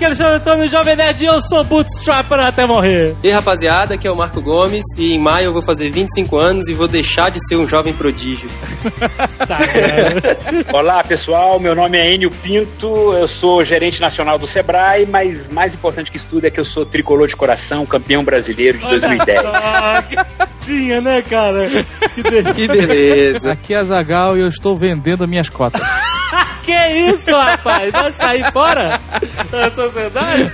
Aqui é o Alexandre Antônio, Jovem Nerd, e eu sou Bootstrapper até morrer. E aí, rapaziada, aqui é o Marco Gomes e em maio eu vou fazer 25 anos e vou deixar de ser um jovem prodígio. Tá. Olá pessoal, meu nome é Enio Pinto, eu sou gerente nacional do Sebrae, mas mais importante que isso tudo é que eu sou tricolor de coração, campeão brasileiro de 2010. Ah, que tinha, né, cara? Que, de... Que beleza. Aqui é Zagal e eu estou vendendo minhas cotas. que isso, rapaz? Vai sair fora da sociedade?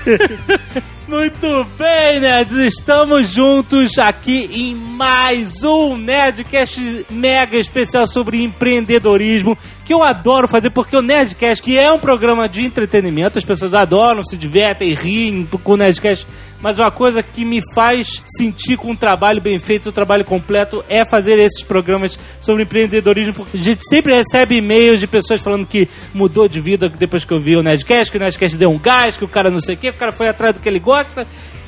Muito bem, nerds, estamos juntos aqui em mais um Nerdcast mega especial sobre empreendedorismo, que eu adoro fazer, porque o Nerdcast, que é um programa de entretenimento, as pessoas adoram, se divertem, riem com o Nerdcast, mas uma coisa que me faz sentir com um trabalho bem feito, um trabalho completo, é fazer esses programas sobre empreendedorismo, porque a gente sempre recebe e-mails de pessoas falando que mudou de vida depois que eu vi o Nerdcast, que o Nerdcast deu um gás, que o cara não sei o que, o cara foi atrás do que ele gosta.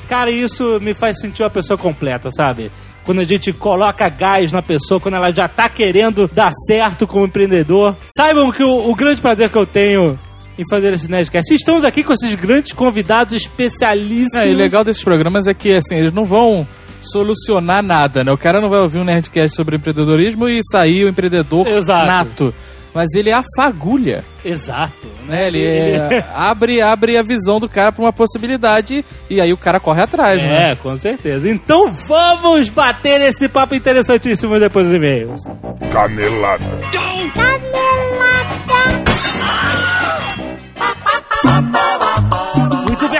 Cara, isso me faz sentir uma pessoa completa, sabe? Quando a gente coloca gás na pessoa, quando ela já tá querendo dar certo como empreendedor. Saibam que o, o grande prazer que eu tenho em fazer esse Nerdcast. Estamos aqui com esses grandes convidados especialíssimos. É, e o legal desses programas é que, assim, eles não vão solucionar nada, né? O cara não vai ouvir um Nerdcast sobre empreendedorismo e sair o empreendedor Exato. nato. Mas ele afagulha, Exato. né? Ele é, abre, abre a visão do cara pra uma possibilidade e aí o cara corre atrás, né? É, com certeza. Então vamos bater esse papo interessantíssimo depois dos e-mails. Canelada. Muito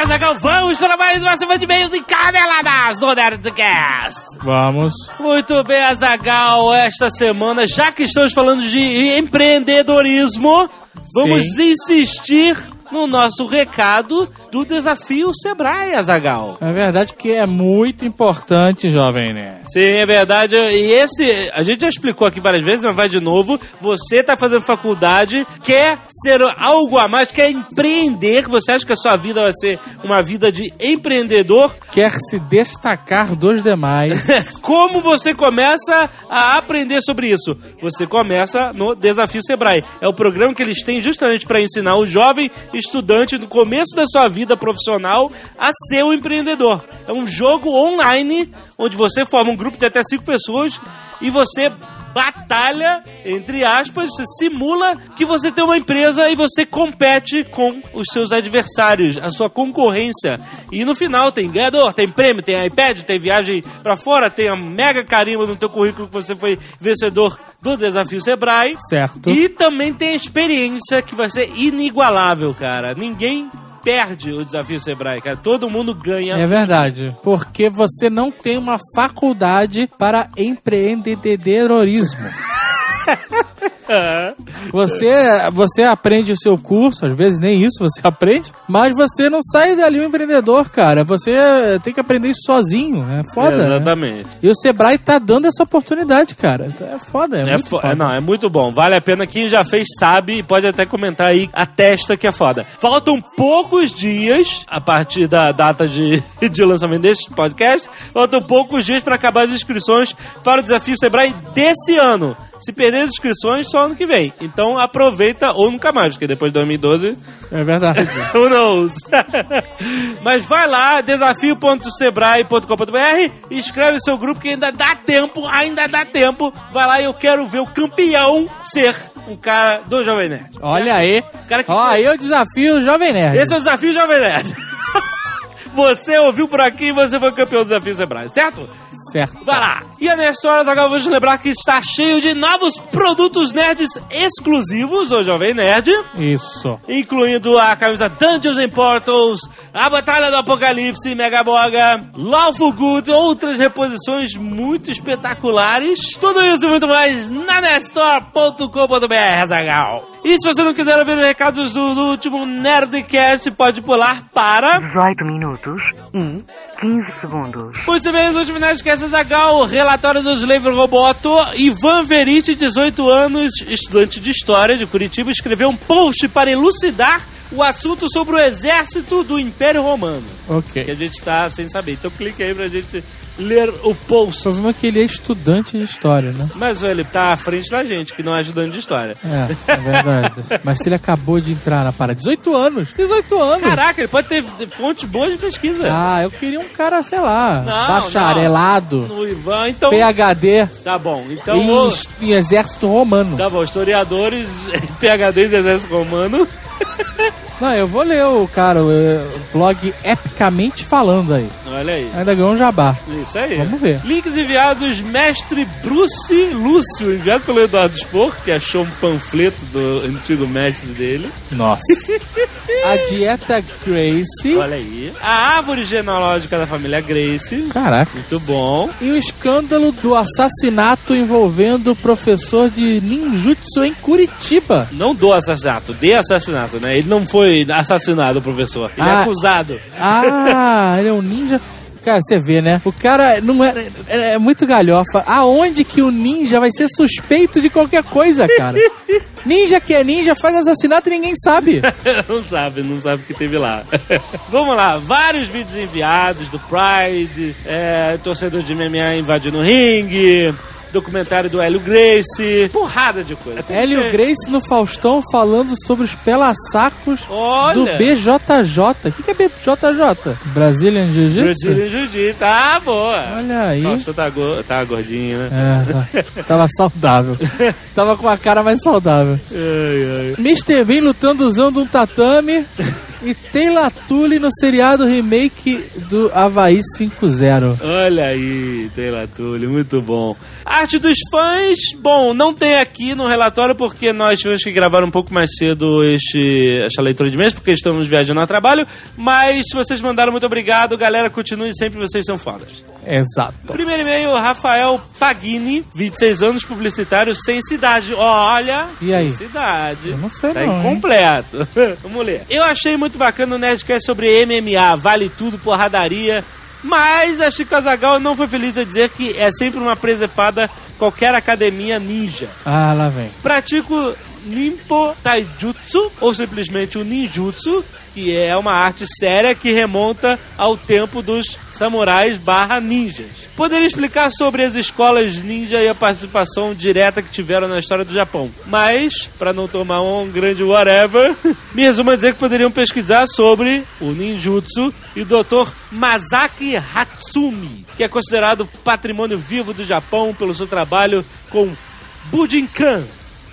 Zagal, vamos para mais uma semana de e-mails e caneladas do Nerdcast. Vamos. Muito bem, Azagal, esta semana, já que estamos falando de empreendedorismo, vamos insistir no nosso recado do desafio Sebrae, Azagal. É verdade que é muito importante, jovem, né? Sim, é verdade. E esse, a gente já explicou aqui várias vezes, mas vai de novo. Você tá fazendo faculdade, quer ser algo a mais, quer empreender. Você acha que a sua vida vai ser uma vida de empreendedor? Quer se destacar dos demais. Como você começa a aprender sobre isso? Você começa no Desafio Sebrae. É o programa que eles têm justamente para ensinar o jovem estudante no começo da sua vida profissional a ser um empreendedor. É um jogo online onde você forma um grupo de até cinco pessoas e você batalha, entre aspas, você simula que você tem uma empresa e você compete com os seus adversários, a sua concorrência. E no final tem ganhador, tem prêmio, tem iPad, tem viagem pra fora, tem a mega carimba no teu currículo que você foi vencedor do desafio Sebrae. certo? E também tem a experiência que vai ser inigualável, cara. Ninguém perde o desafio Sebrae, cara. Todo mundo ganha. É verdade, porque você não tem uma faculdade para empreendedorismo. Você, você aprende o seu curso, às vezes nem isso você aprende, mas você não sai dali um empreendedor, cara. Você tem que aprender isso sozinho, é foda. né? Exatamente. E o Sebrae tá dando essa oportunidade, cara. É foda, é, É, muito fo- foda. é, não, é muito bom. Vale a pena. Quem já fez sabe e pode até comentar aí a testa que é foda. Faltam poucos dias a partir da data de, de lançamento desse podcast. Faltam poucos dias para acabar as inscrições para o desafio Sebrae desse ano. Se perder as inscrições, só ano que vem. Então aproveita ou nunca mais, porque depois de 2012 É verdade. Who knows? Mas vai lá, desafio.sebrae.com.br escreve seu grupo que ainda dá tempo, ainda dá tempo. Vai lá e eu quero ver o campeão ser um cara do Jovem Nerd. Olha aí. Cara que- Ó, aí eu desafio o Jovem Nerd. Esse é o desafio Jovem Nerd. Você ouviu por aqui e você foi campeão do desafio Sebrae, certo? Certo. Vai lá! E a nessa hora, agora vamos lembrar que está cheio de novos produtos nerds exclusivos do Jovem Nerd. Isso. incluindo a camisa Dungeons and Portals, a Batalha do Apocalipse, Mega Boga, Lawful Good, outras reposições muito espetaculares. Tudo isso e muito mais na nestore.com.br, Zagal. E se você não quiser ouvir os recados do, do último Nerdcast, pode pular para... 18 minutos e 15 segundos. Muito bem, os últimos Nerdcast Zagal, relatório do Slave Roboto. Ivan Verite, 18 anos, estudante de História de Curitiba, escreveu um post para elucidar o assunto sobre o exército do Império Romano. Que Ok. a gente tá sem saber. Então clica aí pra gente ler o post. Só vendo que ele é estudante de história, né? Mas ele tá à frente da gente, que não é ajudante de história. É, é verdade. Mas se ele acabou de entrar na parada, 18 anos! 18 anos! Caraca, ele pode ter fontes boas de pesquisa. Ah, eu queria um cara, sei lá, Não, bacharelado, No Ivan, então. PHD Tá bom. Então. em, o- em exército romano. Tá bom, historiadores, PHD do Exército Romano. Não, eu vou ler o cara, o eh, blog Epicamente Falando aí. Olha aí. Ainda ganhou um jabá. Isso aí. Vamos ver. Links enviados, mestre Bruce Lúcio, enviado pelo Eduardo Spor, que achou um panfleto do antigo mestre dele. Nossa. A dieta Grace. Olha aí. A árvore genealógica da família Grace. Caraca. Muito bom. E o escândalo do assassinato envolvendo o professor de ninjutsu em Curitiba. Não do assassinato, de assassinato, né? Ele não foi assassinado, o professor. Ele é Ah. acusado. Ah, ele é um ninja. Cara, você vê, né? O cara não é, é, é muito galhofa. Aonde que o ninja vai ser suspeito de qualquer coisa, cara? Ninja que é ninja faz assassinato e ninguém sabe. não sabe, não sabe o que teve lá. Vamos lá, vários vídeos enviados do Pride, é, torcedor de MMA invadindo o ringue, documentário do Hélio Grace, porrada de coisa. Tem Hélio que- Grace no Faustão falando sobre os pelassacos Olha! do BJJ. O que, que é BJJ? Brazilian Jiu-Jitsu? Brazilian Jiu-Jitsu. Ah, boa! Olha aí. Nossa, tá, go tá gordinho, né? É, tá- tava saudável. tava com a cara mais saudável. Ai, ai. Mr. Bean lutando usando um tatame e Taylor Tully no seriado remake do Havaí 5-0. Olha aí, Taylor Túlio, muito bom. Arte dos fãs, bom, não tem aqui no relatório porque nós tivemos que gravar um pouco mais cedo este, esta leitura de mês, porque estamos viajando a trabalho, mas se vocês mandaram, muito obrigado, galera, continue sempre, vocês são fodas. Exato. Primeiro e-mail, Rafael Pagini, 26 anos, publicitário sem cidade. Olha, E aí? sem cidade. Eu não sei Tá não, hein? incompleto. Vamos ler. Eu achei muito bacana o Nerdcast sobre MMA, vale tudo, porradaria. Mas a Chico Azagal não foi feliz a dizer que é sempre uma presepada qualquer academia ninja. Ah, lá vem. Pratico Nimpo Taijutsu, ou simplesmente o Ninjutsu, que é uma arte séria que remonta ao tempo dos samurais barra ninjas. Poderia explicar sobre as escolas ninja e a participação direta que tiveram na história do Japão. Mas, para não tomar um grande whatever, me resumo a dizer que poderiam pesquisar sobre o ninjutsu e o Dr. Masaki Hatsumi, que é considerado patrimônio vivo do Japão pelo seu trabalho com Bujinkan,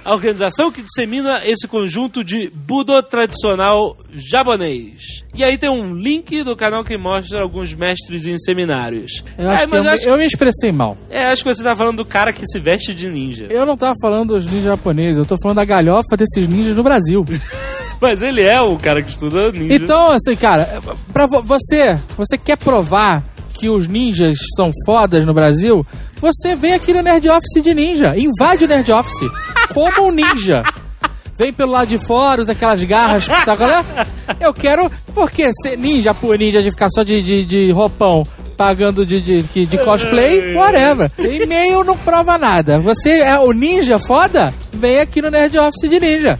a organização que dissemina esse conjunto de Budo tradicional japonês. E aí tem um link do canal que mostra alguns mestres em seminários. Eu acho É, que eu, acho, eu me expressei mal. é, acho que você tá falando do cara que se veste de ninja. Eu não tava falando dos ninjas japoneses, eu tô falando da galhofa desses ninjas no Brasil. Mas ele é o cara que estuda ninja. Então, assim, cara, pra vo- você, você quer provar que os ninjas são fodas no Brasil? Você vem aqui no Nerd Office de ninja, invade o Nerd Office como um ninja. Vem pelo lado de fora, usa aquelas garras, sabe é? Eu quero, porque ser ninja por ninja de ficar só de, de, de roupão, pagando de, de, de, de cosplay, whatever. E-mail não prova nada. Você é o ninja foda? Vem aqui no Nerd Office de ninja.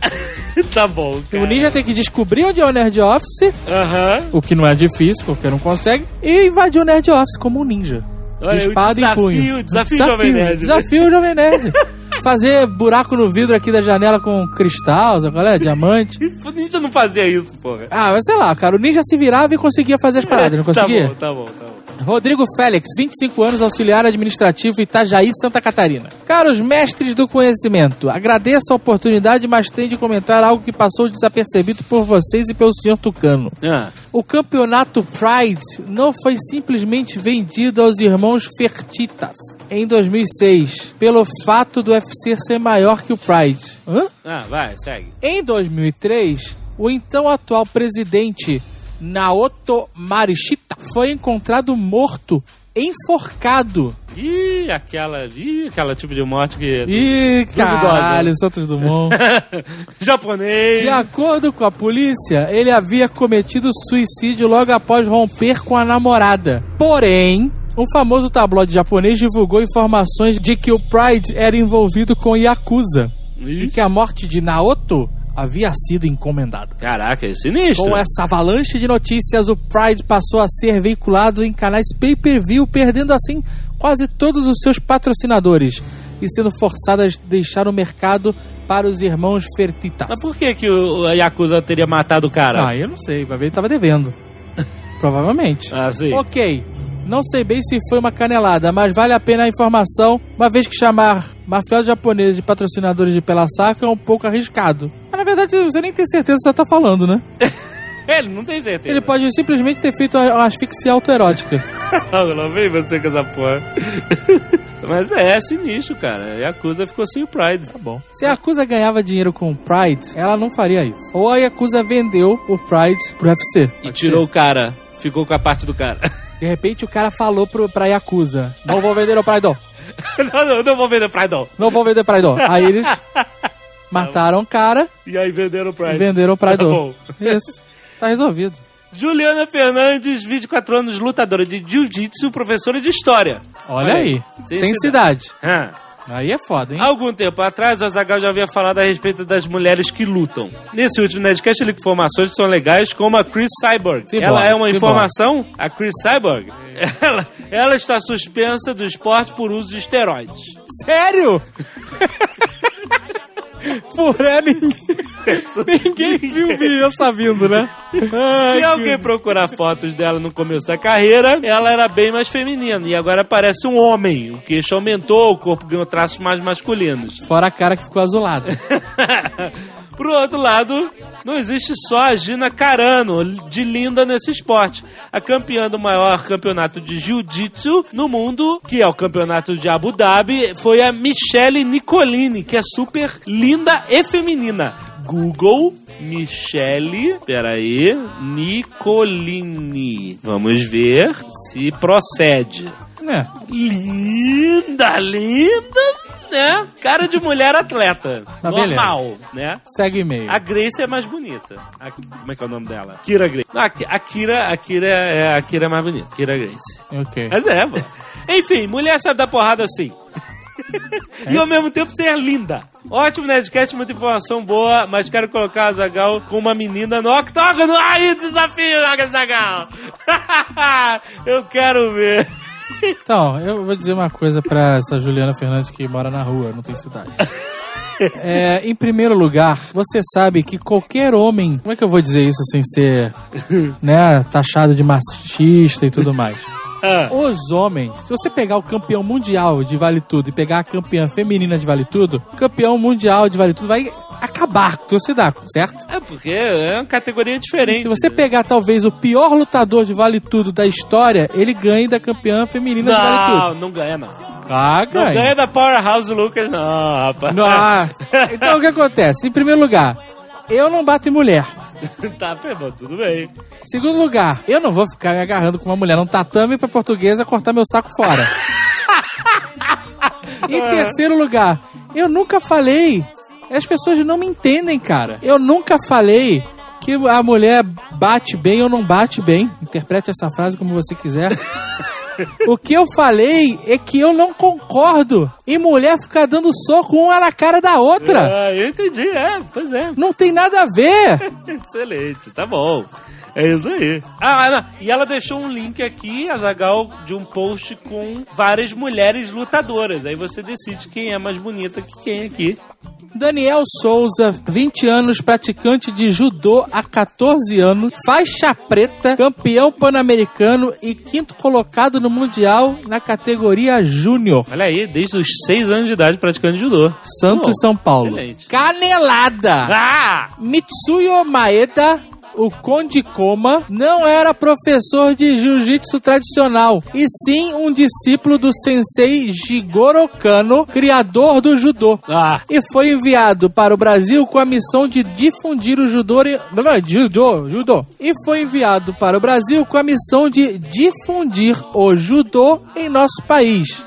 tá bom, cara. O ninja tem que descobrir onde é o Nerd Office, Aham. o que não é difícil, qualquer um consegue, e invadir o Nerd Office como um ninja. Olha, Espada o em punho. desafio, desafio, Jovem Nerd. Desafio Jovem Nerd. Fazer buraco no vidro aqui da janela com cristal, sabe qual é? Diamante. O ninja não fazia isso, porra. Ah, mas sei lá, cara, o ninja se virava e conseguia fazer as paradas, não conseguia? Tá bom, tá bom, tá bom. Rodrigo Félix, 25 anos, auxiliar administrativo Itajaí, Santa Catarina. Caros mestres do conhecimento, agradeço a oportunidade, mas tenho de comentar algo que passou desapercebido por vocês e pelo senhor Tucano. Ah, O campeonato Pride não foi simplesmente vendido aos irmãos Fertitas em 2006, pelo fato do UFC ser maior que o Pride. Hã? ah, vai, segue. Em 2003, o então atual presidente Naoto Marishita foi encontrado morto, enforcado. Ih, aquela. Ih, aquela tipo de morte que. Ih, caralho, Santos Dumont. Japonês. De acordo com a polícia, ele havia cometido suicídio logo após romper com a namorada. Porém, um famoso tabloide japonês divulgou informações de que o Pride era envolvido com Yakuza. E Ih, que a morte de Naoto havia sido encomendada. Caraca, é sinistro. Com essa avalanche de notícias, o Pride passou a ser veiculado em canais pay-per-view, perdendo assim quase todos os seus patrocinadores e sendo forçado a deixar o mercado para os irmãos Fertitas. Mas por que, que o a Yakuza teria matado o cara? Ah, eu não sei, vai ver ele tava devendo. Provavelmente. Ah, sim. Ok, não sei bem se foi uma canelada, mas vale a pena a informação, uma vez que chamar mafiosos japoneses de patrocinadores de pela saca é um pouco arriscado. Verdade você nem tem certeza que você tá falando, né? Ele não tem certeza. Ele pode simplesmente ter feito uma asfixia autoerótica. Não, não vem você com essa porra. Mas é, é sinistro, cara. A Yakuza ficou sem o Pride. Tá bom. Se a Yakuza ganhava dinheiro com o Pride, ela não faria isso. Ou a Yakuza vendeu o Pride pro UFC. E tirou o cara. Ficou com a parte do cara. De repente o cara falou pro, pra Yakuza: Não vou vender o Pride, não. não, não, não vou vender Pride, não. Não vou vender Pride, não. Aí eles mataram o cara E aí venderam o Pride. e venderam o Pride. Tá bom. Isso. Tá resolvido. Juliana Fernandes, 24 anos, lutadora de jiu-jitsu, professora de história. Olha Olha aí. aí. Sem cidade. Ah. Aí é foda, hein? Há algum tempo atrás, o Azagal já havia falado a respeito das mulheres que lutam. Nesse último Nerdcast, ele informações que são legais, como a Chris Cyborg. Ela é uma informação, a Chris Cyborg. Ela, ela está suspensa do esporte por uso de esteroides. Sério? Por é, ninguém, ninguém viu essa vindo, né? Ai, Se alguém procurar fotos dela no começo da carreira, ela era bem mais feminina e agora parece um homem. O queixo aumentou, o corpo ganhou traços mais masculinos. Fora a cara que ficou azulada. Por outro lado, não existe só a Gina Carano de linda nesse esporte. A campeã do maior campeonato de jiu-jitsu no mundo, que é o campeonato de Abu Dhabi, foi a Michelle Nicolini, que é super linda e feminina. Google Michelle, peraí, Nicolini. Vamos ver se procede. É. Linda, linda, né? Cara de mulher atleta. Tá Normal, né? Segue e-mail. A Grace é mais bonita. A- como é que é o nome dela? Kira Grace. Não, a, Ki- a Kira, a Kira é a Kira é mais bonita. Kira Grace. Ok. Mas é, mano. Enfim, mulher sabe dar porrada assim. e ao mesmo tempo ser linda. Ótimo Nerdcast, muita informação boa, mas quero colocar a Zagal com uma menina no octógono. Ai, desafio, Zagal! Eu quero ver. Então, eu vou dizer uma coisa pra essa Juliana Fernandes que mora na rua, não tem cidade. É, em primeiro lugar, você sabe que qualquer homem. Como é que eu vou dizer isso sem ser né, taxado de machista e tudo mais? Ah, Os homens, se você pegar o campeão mundial de Vale Tudo e pegar a campeã feminina de Vale Tudo, campeão mundial de Vale Tudo vai acabar com você dá, certo? é porque é uma categoria diferente. Se você pegar talvez o pior lutador de Vale Tudo da história, ele ganha da campeã feminina de Vale Não, Tudo. não ganha, não. Ah, Não ganha. ganha da Powerhouse Lucas, não, rapaz. Não, então o que acontece? Em primeiro lugar, eu não bato em mulher. tá, pô, tudo bem. Segundo lugar, eu não vou ficar me agarrando com uma mulher num tatame pra portuguesa cortar meu saco fora. em terceiro lugar, eu nunca falei. As pessoas não me entendem, cara. Eu nunca falei que a mulher bate bem ou não bate bem. Interprete essa frase como você quiser. O que eu falei é que eu não concordo em mulher ficar dando soco uma na cara da outra. Ah, eu entendi, é, pois é. Não tem nada a ver. Excelente, tá bom. É isso aí. Ah, não. e ela deixou um link aqui, Azagal, de um post com várias mulheres lutadoras. Aí você decide quem é mais bonita que quem aqui. Daniel Souza, 20 anos, praticante de judô há 14 anos, faixa preta, campeão pan-americano e quinto colocado no mundial na categoria júnior. Olha aí, desde os 6 anos de idade praticando judô. Santos, São Paulo. Excelente. Canelada! Ah! Mitsuyo Maeda, o Conde Koma, não era professor de jiu-jitsu tradicional, e sim um discípulo do sensei Jigoro Kano, criador do judô. Ah! E foi enviado para o Brasil com a missão de difundir o judô. Não, não, judô, judô. E foi enviado para o Brasil com a missão de difundir o judô em nosso país.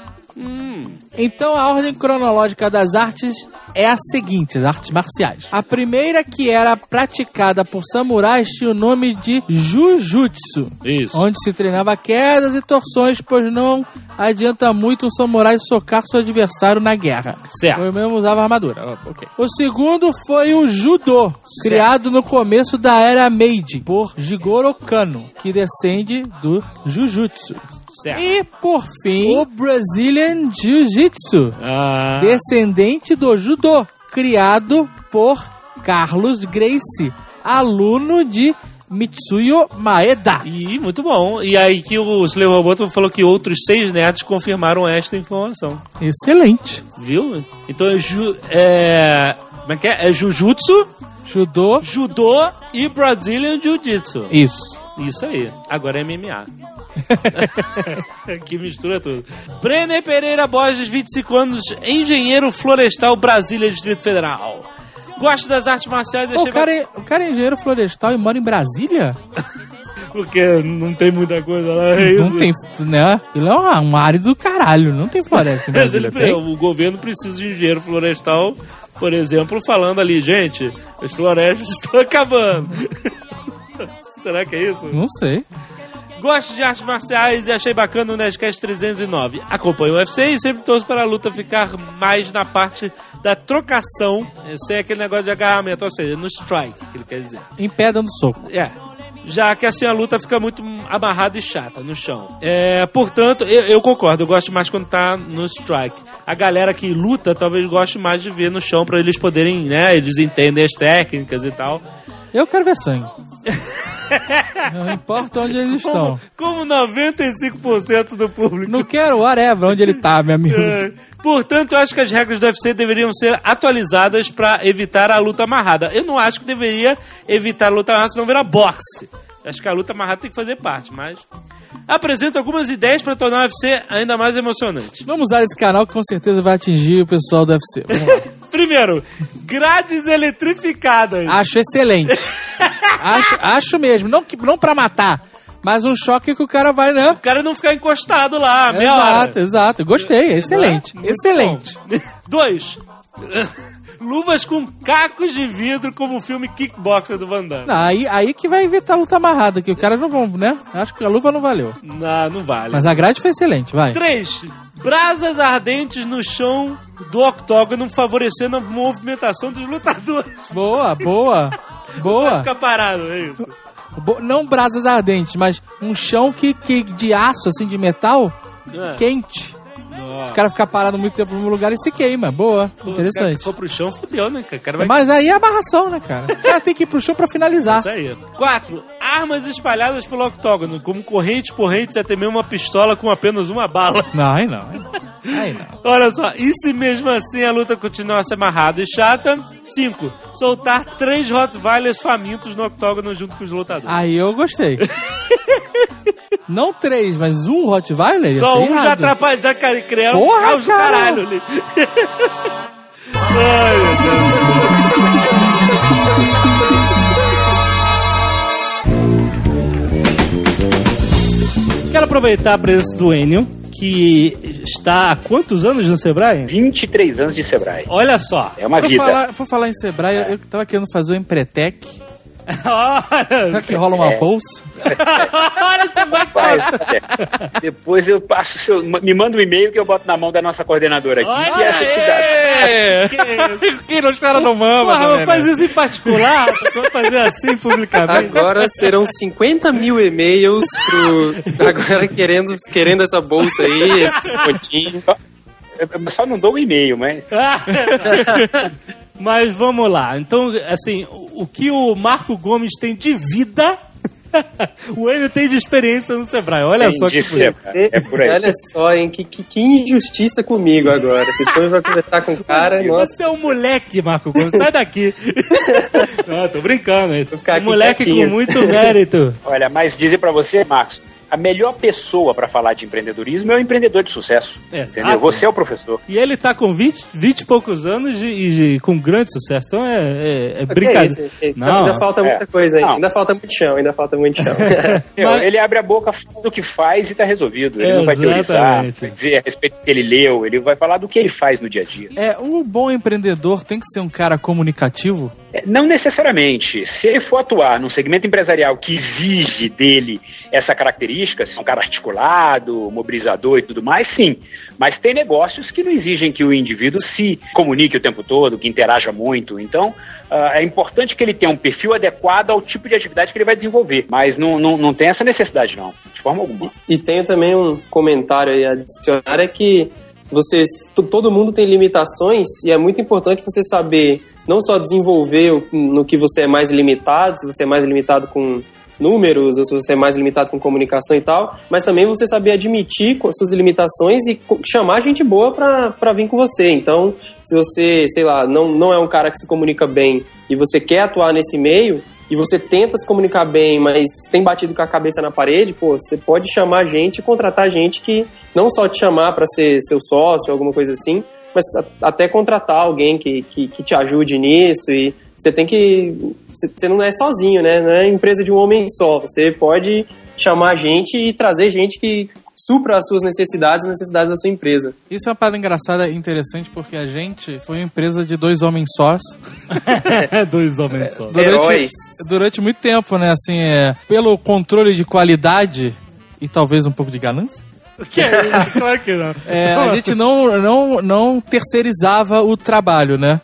Então a ordem cronológica das artes é a seguinte, as artes marciais. A primeira que era praticada por samurais tinha o nome de Jujutsu, Isso. onde se treinava quedas e torções, pois não adianta muito um samurai socar seu adversário na guerra. Certo. Eu mesmo usava armadura. Ah, ok. O segundo foi o Judô, criado no começo da era Meiji, por Jigoro Kano, que descende do Jujutsu. Certo. E, por fim, o Brazilian Jiu-Jitsu, Ah, descendente do Judô, criado por Carlos Gracie, aluno de Mitsuyo Maeda. E muito bom. E aí que o Slave Roboto falou que outros seis nerds confirmaram esta informação. Excelente. Viu? Então é, ju, é como é que é? É Jujutsu, Judô, Judô e Brazilian Jiu-Jitsu. isso. Isso aí. Agora é MMA. que mistura tudo. Brenner Pereira Borges, 25 anos, engenheiro florestal Brasília, Distrito Federal. Gosto das artes marciais, Pô, o, cara é, o cara é engenheiro florestal e mora em Brasília? porque não tem muita coisa lá. é Não tem, né? Ele é um, um área do caralho, não tem floresta em Brasília, tem? o governo precisa de engenheiro florestal, por exemplo, falando ali, gente, as florestas estão acabando. Será que é isso? Não sei. Gosto de artes marciais e achei bacana o Nerdcast 309. Acompanho o UFC e sempre torço para a luta ficar mais na parte da trocação, eh, sem aquele negócio de agarramento, ou seja, no strike, que ele quer dizer. Em pé dando soco. É. Já que assim a luta fica muito amarrada e chata no chão. É, portanto, eu, eu concordo, eu gosto mais quando tá no strike. A galera que luta talvez goste mais de ver no chão pra eles poderem, né? Eles entendem as técnicas e tal. Eu quero ver sangue. não importa onde eles estão. Como, como 95% do público. Não quero whatever, onde ele tá, meu amigo. É. Portanto, eu acho que as regras do UFC deveriam ser atualizadas para evitar a luta amarrada. Eu não acho que deveria evitar a luta amarrada, senão virar boxe. Acho que a luta amarrada tem que fazer parte, mas. Apresento algumas ideias para tornar o UFC ainda mais emocionante. Vamos usar esse canal que com certeza vai atingir o pessoal do UFC. Primeiro, grades eletrificadas. Acho excelente. acho, acho mesmo. Não, não pra matar, mas um choque que o cara vai, né? O cara não ficar encostado lá, meia Exato, hora. exato. Gostei, excelente. Muito Excelente. bom. Dois, luvas com cacos de vidro como o filme Kickboxer do Van Damme. Não, aí, aí que vai evitar a luta amarrada, que o cara não vão, né? Acho que a luva não valeu. Não, não vale. Mas a grade foi excelente, vai. 3. Brasas ardentes no chão do octógono, favorecendo a movimentação dos lutadores. Boa, boa. Boa. Fica parado, é isso. Bo- Não brasas ardentes, mas um chão que, que de aço, assim, de metal, É. quente. Nossa. Os caras ficam parados muito tempo no mesmo lugar e se queima. Boa, Pô, interessante. for pro chão, fudeu, né? cara? Vai Mas aí é amarração, né, cara? O cara tem que ir pro chão pra finalizar. Isso aí. 4. Armas espalhadas pelo octógono, como correntes, porrentes e até mesmo uma pistola com apenas uma bala. Não, aí não. Aí não. Aí não. Olha só, e se mesmo assim a luta continuasse amarrada e chata? 5. Soltar três Rottweilers famintos no octógono junto com os lutadores. Aí eu gostei. Não três, mas um Rottweiler? Só um já atrapalha, já criando Porra, caos do cara! caralho ali. Ai, meu Deus. Quero aproveitar a presença do Enio, que está há quantos anos no Sebrae? 23 anos de Sebrae. Olha só. É uma Por vida. falar, por falar em Sebrae, eu- eu tava querendo fazer o Empretec. Será Olha, que rola uma É. bolsa? olha esse Faz, é. Depois eu passo o seu. Me manda um e-mail que eu boto na mão da nossa coordenadora aqui. Olha que cidade. aí! que os caras não mamam Porra, também, faz né? isso em particular, só fazer assim publicamente. Agora serão 50 mil e-mails pro. Agora querendo, querendo essa bolsa aí, esse descontinho. Eu só não dou um e-mail, mas. Mas vamos lá. Então, assim, o o que o Marco Gomes tem de vida, o Enio tem de experiência no Sebrae. Olha só que. Sebrae. É por aí. Olha só, hein? Que, que, que injustiça comigo agora. Vocês depois vai conversar com o cara, nossa. Você é um moleque, Marco Gomes. Sai daqui. Não, tô brincando. hein? Um moleque quietinho. com muito mérito. Olha, mas dizer pra você, Marcos, a melhor pessoa pra falar de empreendedorismo é o empreendedor de sucesso. Exato. Entendeu? Você é o professor. E ele tá com 20, 20 e poucos anos e, e com grande sucesso. Então é, é, é brincadeira. Não, ainda falta muita é. coisa ainda. Não. Ainda falta muito chão, ainda falta muito chão. Meu, Mas- Ele abre a boca, fala do que faz e tá resolvido. Ele não vai teorizar, vai dizer a respeito do que ele leu, ele vai falar do que ele faz no dia a dia. É, um bom empreendedor tem que ser um cara comunicativo. É, Não necessariamente. Se ele for atuar num segmento empresarial que exige dele essa característica, ser um cara articulado, mobilizador e tudo mais, sim. Mas tem negócios que não exigem que o indivíduo se comunique o tempo todo, que interaja muito. Então, ah, é importante que ele tenha um perfil adequado ao tipo de atividade que ele vai desenvolver. Mas não, não, não tem essa necessidade, não. De forma alguma. E tenho também um comentário aí adicionar, é que vocês, todo mundo tem limitações e é muito importante você saber não só desenvolver no que você é mais limitado, se você é mais limitado com números ou se você é mais limitado com comunicação e tal, mas também você saber admitir suas limitações e chamar gente boa pra vir com você. Então, se você, sei lá, não, não é um cara que se comunica bem e você quer atuar nesse meio, e você tenta se comunicar bem, mas tem batido com a cabeça na parede, pô, você pode chamar gente e contratar gente que não só te chamar para ser seu sócio, alguma coisa assim, mas até contratar alguém que, que, que te ajude nisso e você tem que. Você não é sozinho, né? Não é empresa de um homem só. Você pode chamar gente e trazer gente que supra as suas necessidades, as necessidades da sua empresa. Isso é uma parada engraçada e interessante porque a gente foi uma empresa de dois homens sós Dois homens só. durante, Heróis. durante muito tempo, né? Assim, é, pelo controle de qualidade e talvez um pouco de ganância. Que é? Claro que não. É, a gente não, não, não terceirizava o trabalho, né?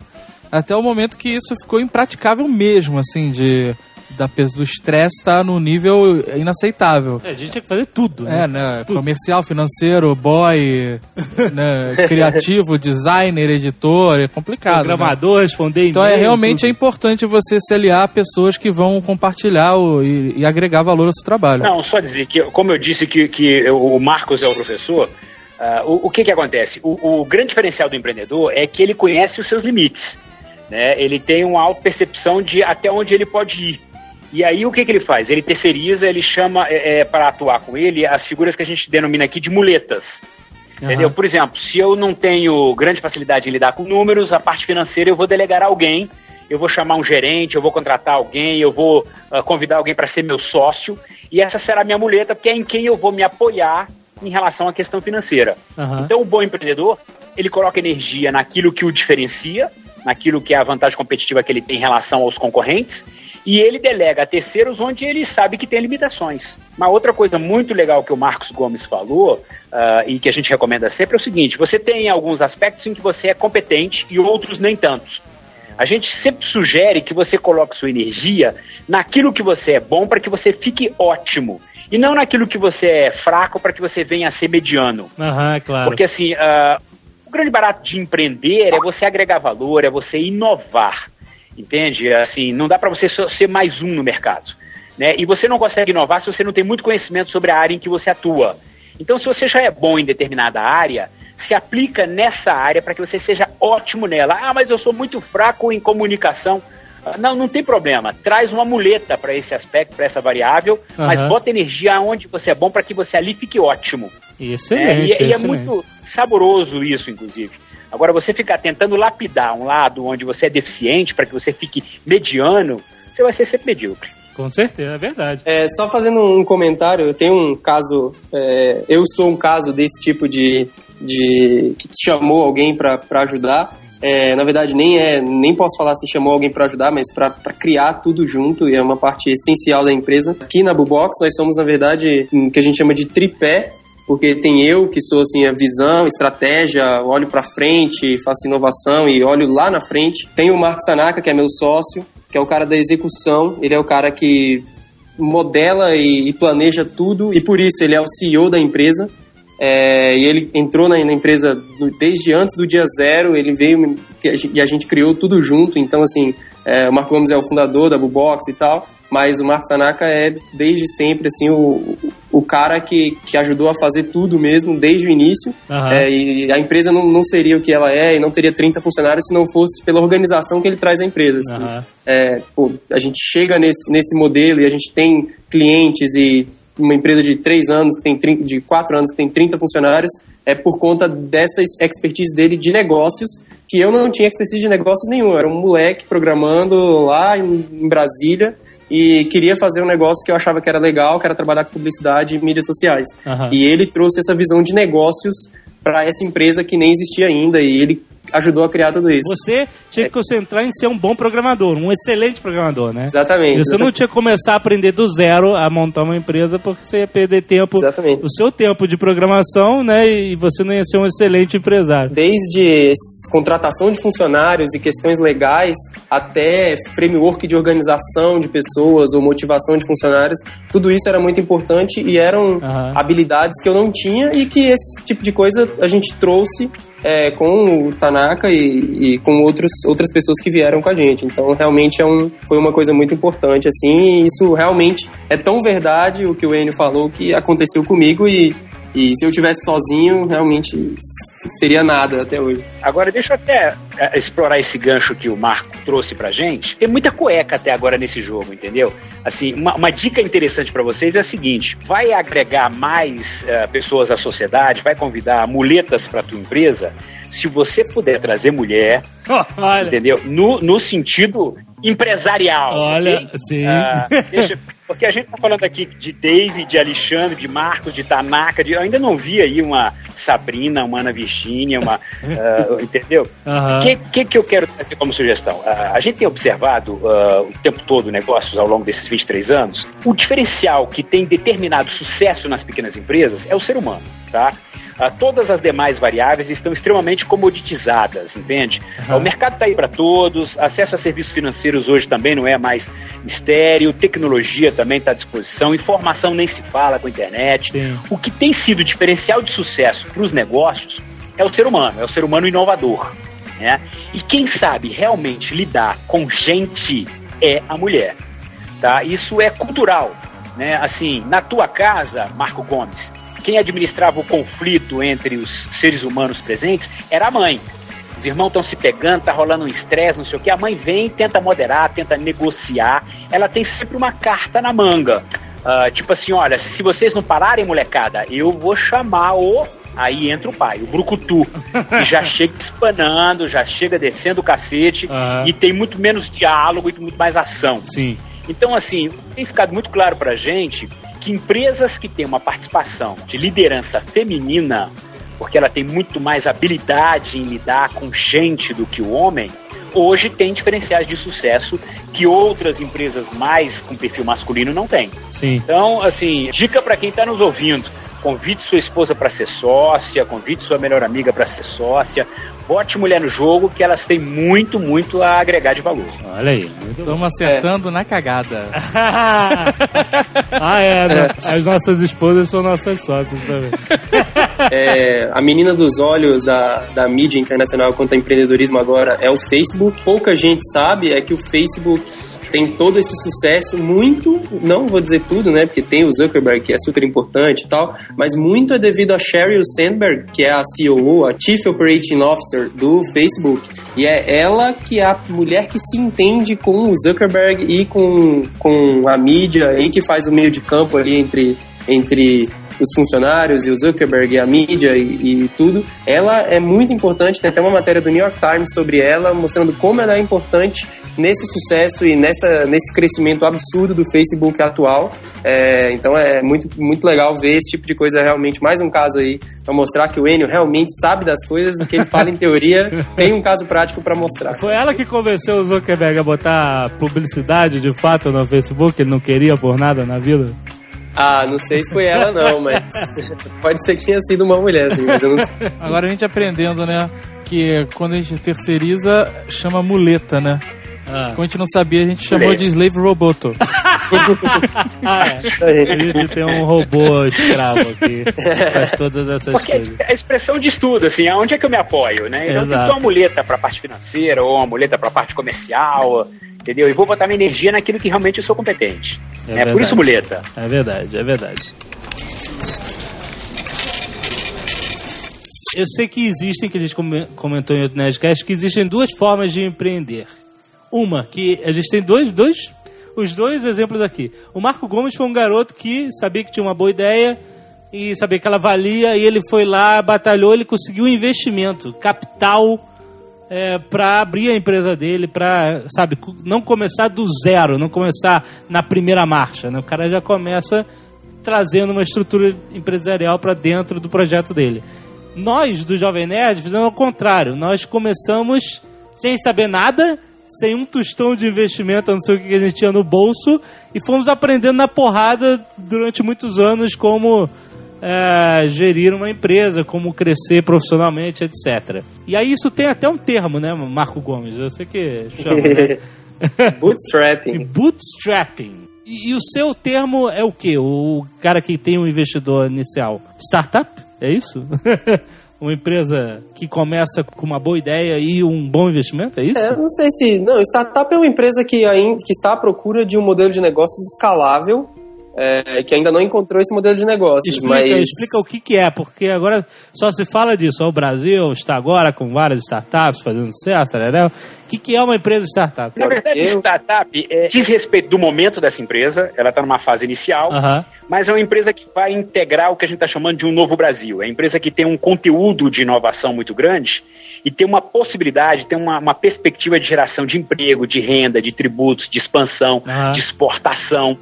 Até o momento que isso ficou impraticável mesmo, assim, de da, do estresse estar no nível inaceitável. É, a gente tinha que fazer tudo, né? É, né? Comercial, financeiro, boy, né? criativo, designer, editor, é complicado. né? Programador, responder Então é realmente é tudo. importante você se aliar a pessoas que vão compartilhar o- e, e agregar valor ao seu trabalho. Não, só dizer que, como eu disse que, que o Marcos é o professor, ah, o, o que que acontece? O, o grande diferencial do empreendedor é que ele conhece os seus limites. Né? Ele tem uma auto-percepção de até onde ele pode ir. E aí o que, que ele faz? Ele terceiriza, ele chama para atuar com ele as figuras que a gente denomina aqui de muletas. Entendeu? Por exemplo, se eu não tenho grande facilidade em lidar com números, a parte financeira eu vou delegar a alguém, eu vou chamar um gerente, eu vou contratar alguém, eu vou ah, convidar alguém para ser meu sócio, e essa será a minha muleta, porque é em quem eu vou me apoiar em relação à questão financeira. Aham. Então, o bom empreendedor, ele coloca energia naquilo que o diferencia, naquilo que é a vantagem competitiva que ele tem em relação aos concorrentes, e ele delega a terceiros onde ele sabe que tem limitações. Uma outra coisa muito legal que o Marcos Gomes falou, ah, e que a gente recomenda sempre, é o seguinte: você tem alguns aspectos em que você é competente e outros nem tanto. A gente sempre sugere que você coloque sua energia naquilo que você é bom para que você fique ótimo. E não naquilo que você é fraco para que você venha a ser mediano. Aham, claro. Porque assim, ah, o grande barato de empreender é você agregar valor, é você inovar. Entende? Assim, não dá para você ser mais um no mercado. Né? E você não consegue inovar se você não tem muito conhecimento sobre a área em que você atua. Então, se você já é bom em determinada área, se aplica nessa área para que você seja ótimo nela. Ah, mas eu sou muito fraco em comunicação. Ah, Não, não tem problema. Traz uma muleta para esse aspecto, para essa variável, mas Aham. bota energia onde você é bom para que você ali fique ótimo. Excelente, É, e, e é excelente. muito saboroso isso, inclusive. Agora, você ficar tentando lapidar um lado onde você é deficiente para que você fique mediano, você vai ser sempre medíocre. Com certeza, é verdade. É, só fazendo um comentário, eu tenho um caso, é, eu sou um caso desse tipo de, de que chamou alguém para ajudar. É, na verdade, nem é, nem posso falar se chamou alguém para ajudar, mas para criar tudo junto e é uma parte essencial da empresa. Aqui na Bubox nós somos na verdade o que a gente chama de tripé, porque tem eu que sou assim a visão, estratégia, olho para frente, faço inovação e olho lá na frente. Tem o Marcos Tanaka que é meu sócio, que é o cara da execução. Ele é o cara que modela e, planeja tudo e por isso ele é o CEO da empresa. É, e ele entrou na, na empresa desde antes do dia zero, ele veio e a gente- e a gente criou tudo junto. Então, assim, é, o Marco Gomes é o fundador da Bubox e tal, mas o Marcos Tanaka é desde sempre assim o, o- cara que, que ajudou a fazer tudo mesmo desde o início. Aham. É, e a empresa não, não seria o que ela é e não teria 30 funcionários se não fosse pela organização que ele traz à empresa. assim. Aham. É, pô, a gente chega nesse, nesse modelo e a gente tem clientes e uma empresa de três anos, que tem 30, de quatro anos, que tem 30 funcionários, é por conta dessa expertise dele de negócios, que eu não tinha expertise de negócios nenhum. Eu era um moleque programando lá em Brasília e queria fazer um negócio que eu achava que era legal, que era trabalhar com publicidade e mídias sociais. Aham. E ele trouxe essa visão de negócios para essa empresa que nem existia ainda e ele ajudou a criar tudo isso. Você tinha que concentrar em ser um bom programador, um excelente programador, né? Exatamente. Você não tinha que começar a aprender do zero a montar uma empresa porque você ia perder tempo, Exatamente. o seu tempo de programação, né? E você não ia ser um excelente empresário. Desde contratação de funcionários e questões legais até framework de organização de pessoas ou motivação de funcionários, tudo isso era muito importante e eram Aham. habilidades que eu não tinha e que esse tipo de coisa a gente trouxe é, com o Tanaka e, e com outros, outras pessoas que vieram com a gente. Então, realmente é um, foi uma coisa muito importante, assim, e isso realmente é tão verdade o que o Enio falou que aconteceu comigo e, e se eu tivesse sozinho, realmente seria nada até hoje. Agora, deixa eu até eh, explorar esse gancho que o Marco trouxe pra gente. Tem muita cueca até agora nesse jogo, entendeu? Assim, uma, uma dica interessante pra vocês é a seguinte: vai agregar mais eh, pessoas à sociedade, vai convidar muletas pra tua empresa. Se você puder trazer mulher, entendeu? No, no sentido empresarial. Olha, ok? sim. Ah, deixa- porque a gente tá falando aqui de David, de Alexandre, de Marcos, de Tanaka, de, eu ainda não vi aí uma Sabrina, uma Ana Virgínia, uma. ah, entendeu? O que, que, que eu quero trazer como sugestão? Ah, a gente tem observado ah, o tempo todo negócios ao longo desses 23 anos. O diferencial que tem determinado sucesso nas pequenas empresas é o ser humano, tá? Ah, todas as demais variáveis estão extremamente comoditizadas, entende? Aham. O mercado está aí para todos, acesso a serviços financeiros hoje também não é mais mistério, tecnologia também está à disposição, informação nem se fala com a internet. Sim. O que tem sido diferencial de sucesso para os negócios é o ser humano, é o ser humano inovador. Né? E quem sabe realmente lidar com gente é a mulher. Tá? Isso é cultural. Né? Assim, na tua casa, Marco Gomes, quem administrava o conflito entre os seres humanos presentes era a mãe. Os irmãos estão se pegando, tá rolando um estresse, não sei o que. A mãe vem, tenta moderar, tenta negociar. Ela tem sempre uma carta na manga. Ah, tipo assim, olha, se vocês não pararem, molecada, eu vou chamar o. Aí entra o pai, o Brucutu, que já chega espanando, já chega descendo o cacete Aham. e tem muito menos diálogo e muito mais ação. Sim. Então, assim, tem ficado muito claro pra gente que empresas que têm uma participação de liderança feminina, porque ela tem muito mais habilidade em lidar com gente do que o homem, hoje tem diferenciais de sucesso que outras empresas mais com perfil masculino não têm. Sim. Então, assim, dica pra quem tá nos ouvindo: convide sua esposa pra ser sócia, convide sua melhor amiga pra ser sócia, bote mulher no jogo que elas têm muito, muito a agregar de valor. Olha aí. Estamos acertando na cagada. ah, é, né? As nossas esposas são nossas sócias também. É, a menina dos olhos da, da mídia internacional quanto a empreendedorismo agora é o Facebook. Pouca gente sabe é que o Facebook tem todo esse sucesso muito, não vou dizer tudo, né, porque tem o Zuckerberg que é super importante e tal, mas muito é devido a Sheryl Sandberg, que é a COO, a Chief Operating Officer do Facebook. E é ela que é a mulher que se entende com o Zuckerberg e com, com a mídia e que faz o meio de campo ali entre, entre os funcionários e o Zuckerberg e a mídia e, e tudo. Ela é muito importante, tem até uma matéria do New York Times sobre ela, mostrando como ela é importante nesse sucesso e nessa, nesse crescimento absurdo do Facebook atual. É, então é muito, muito legal ver esse tipo de coisa realmente. Mais um caso aí para mostrar que o Enio realmente sabe das coisas, o que ele fala em teoria tem um caso prático para mostrar. Foi ela que convenceu o Zuckerberg a botar publicidade de fato no Facebook, ele não queria por nada na vida? Ah, não sei se foi ela não, mas pode ser que tenha sido uma mulher, assim, mas eu não sei. Agora a gente aprendendo, né? Que quando a gente terceiriza, chama muleta, né? Ah, Quando a gente não sabia, a gente chamou de slave roboto. ah é. A gente tem um robô escravo aqui, faz todas essas Porque é coisas. a expressão de estudo, assim, aonde é que eu me apoio, né? Então, Exato. eu tenho uma muleta para a parte financeira ou uma muleta para a parte comercial, entendeu? E vou botar minha energia naquilo que realmente eu sou competente. É É, verdade. por isso muleta. É verdade, é verdade. Eu sei que existem, que a gente come- comentou em outro Nerdcast, que existem duas formas de empreender. Uma, que a gente tem dois, dois, os dois exemplos aqui. O Marco Gomes foi um garoto que sabia que tinha uma boa ideia e sabia que ela valia, e ele foi lá, batalhou, ele conseguiu investimento, capital, é, para abrir a empresa dele, para, sabe, não começar do zero, não começar na primeira marcha. Né? O cara já começa trazendo uma estrutura empresarial para dentro do projeto dele. Nós, do Jovem Nerd, fizemos o contrário. Nós começamos sem saber nada, sem um tostão de investimento, a não sei o que a gente tinha no bolso, e fomos aprendendo na porrada durante muitos anos como é, gerir uma empresa, como crescer profissionalmente, etc. E aí isso tem até um termo, né, Marco Gomes? Eu sei que chama, né? Bootstrapping. Bootstrapping. E, e o seu termo é o quê? O cara que tem um investidor inicial? Startup? É isso? uma empresa que começa com uma boa ideia e um bom investimento? É isso? É, não sei se. Não, startup é uma empresa que, ainda, que está à procura de um modelo de negócios escalável é, que ainda não encontrou esse modelo de negócio. Explica, mas... explica o que, que é, porque agora só se fala disso. O Brasil está agora com várias startups fazendo sucesso, tarará. O que, que é uma empresa startup? Na verdade, Eu- startup é, diz respeito do momento dessa empresa, ela está numa fase inicial, Aham. mas é uma empresa que vai integrar o que a gente está chamando de um novo Brasil. É uma empresa que tem um conteúdo de inovação muito grande e tem uma possibilidade, tem uma, uma perspectiva de geração de emprego, de renda, de tributos, de expansão, Aham. de exportação.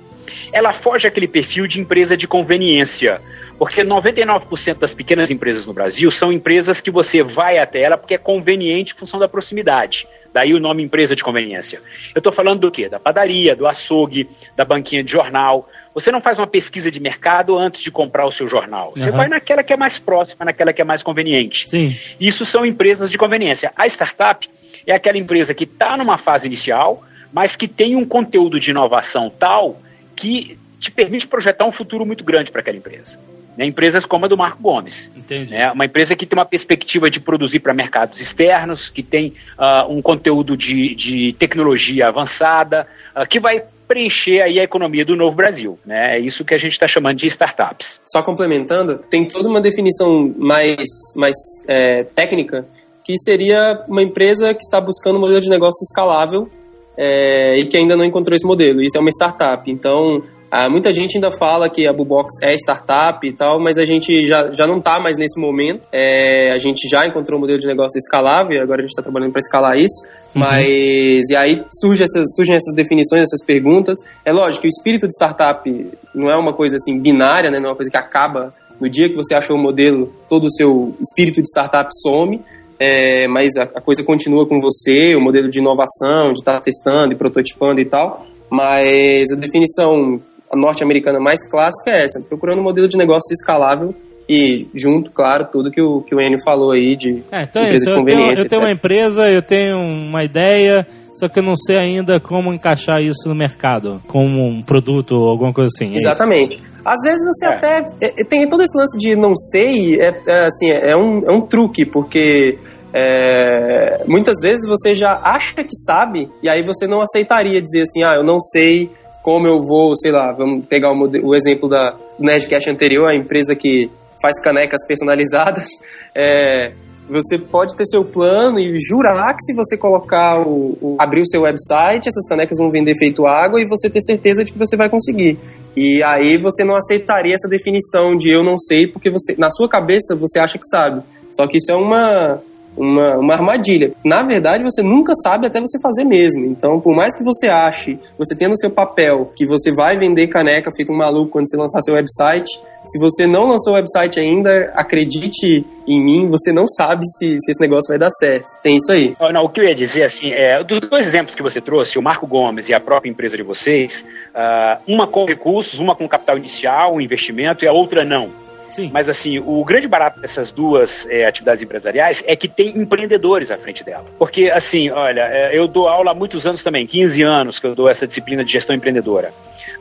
Ela foge aquele perfil de empresa de conveniência. Porque 99% das pequenas empresas no Brasil são empresas que você vai até ela porque é conveniente em função da proximidade. Daí o nome empresa de conveniência. Eu estou falando do quê? Da padaria, do açougue, da banquinha de jornal. Você não faz uma pesquisa de mercado antes de comprar o seu jornal. Você vai naquela que é mais próxima, naquela que é mais conveniente. Sim. Isso são empresas de conveniência. A startup é aquela empresa que está numa fase inicial, mas que tem um conteúdo de inovação tal que te permite projetar um futuro muito grande para aquela empresa. Né? Empresas como a do Marco Gomes. Entendi. né? Uma empresa que tem uma perspectiva de produzir para mercados externos, que tem ah, um conteúdo de, de tecnologia avançada, ah, que vai preencher aí a economia do novo Brasil. Né? É isso que a gente está chamando de startups. Só complementando, tem toda uma definição mais, mais é, técnica, que seria uma empresa que está buscando um modelo de negócio escalável é, e que ainda não encontrou esse modelo. Isso é uma startup. Então, ah, muita gente ainda fala que a Bubox é startup e tal, mas a gente já, já não está mais nesse momento. É, a gente já encontrou um modelo de negócio escalável e agora a gente está trabalhando para escalar isso. Mas, e aí surge essas, surgem essas definições, essas perguntas. É lógico que o espírito de startup não é uma coisa assim binária, né? não é uma coisa que acaba no dia que você achou o modelo, todo o seu espírito de startup some. É, mas a, a coisa continua com você, o modelo de inovação, de estar testando e prototipando e tal. Mas a definição norte-americana mais clássica é essa, procurando um modelo de negócio escalável e junto, claro, tudo que o, que o Enio falou aí de É, então é empresa isso. de Eu tenho, conveniência, eu tenho uma empresa, eu tenho uma ideia, só que eu não sei ainda como encaixar isso no mercado, como um produto ou alguma coisa assim. é isso? Exatamente. Às vezes você É. até. é, é, tem todo esse lance de não sei, é, é, assim, é, um, é um truque, porque é, muitas vezes você já acha que sabe, e aí você não aceitaria dizer assim, ah, eu não sei como eu vou, sei lá, vamos pegar o, o exemplo da, do Nerdcast anterior, a empresa que faz canecas personalizadas. É, você pode ter seu plano e jurar que se você colocar o, o- abrir o seu website, essas canecas vão vender feito água e você ter certeza de que você vai conseguir. E aí você não aceitaria essa definição de eu não sei, porque você na sua cabeça você acha que sabe. Só que isso é uma uma, uma armadilha. Na verdade, você nunca sabe até você fazer mesmo. Então, por mais que você ache, você tenha no seu papel que você vai vender caneca feito um maluco quando você lançar seu website, se você não lançou o website ainda, acredite em mim, você não sabe se, se esse negócio vai dar certo. Tem isso aí. Não, o que eu ia dizer, assim, é, dos dois exemplos que você trouxe, o Marco Gomes e a própria empresa de vocês, ah, uma com recursos, uma com capital inicial, um investimento, e a outra não. Sim. Mas, assim, o grande barato dessas duas é, atividades empresariais é que tem empreendedores à frente dela. Porque, assim, olha, é, eu dou aula há muitos anos também, 15 anos que eu dou essa disciplina de gestão empreendedora.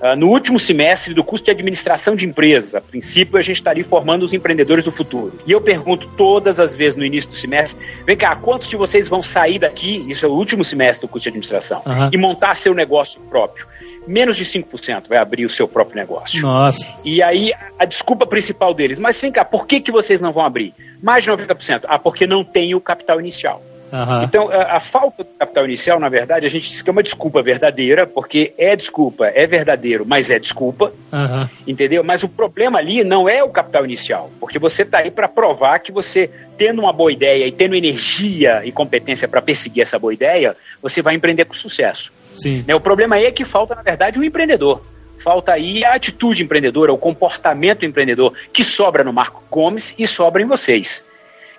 Ah, no último semestre do curso de administração de empresas, a princípio, a gente estaria formando os empreendedores do futuro. E eu pergunto todas as vezes no início do semestre: vem cá, quantos de vocês vão sair daqui? Isso é o último semestre do curso de administração, Aham. e montar seu negócio próprio. Menos de 5% vai abrir o seu próprio negócio. Nossa. E aí, a desculpa principal deles, mas vem cá, por que, que vocês não vão abrir? Mais de 90%. Ah, porque não tem o capital inicial. Aham. Então, a, a falta do capital inicial, na verdade, a gente diz que é uma desculpa verdadeira, porque é desculpa, é verdadeiro, mas é desculpa, Aham. entendeu? Mas o problema ali não é o capital inicial, porque você está aí para provar que você, tendo uma boa ideia e tendo energia e competência para perseguir essa boa ideia, você vai empreender com sucesso. Sim. Né? O problema aí é que falta, na verdade, um empreendedor. Falta aí a atitude empreendedora, o comportamento empreendedor, que sobra no Marco Gomes e sobra em vocês.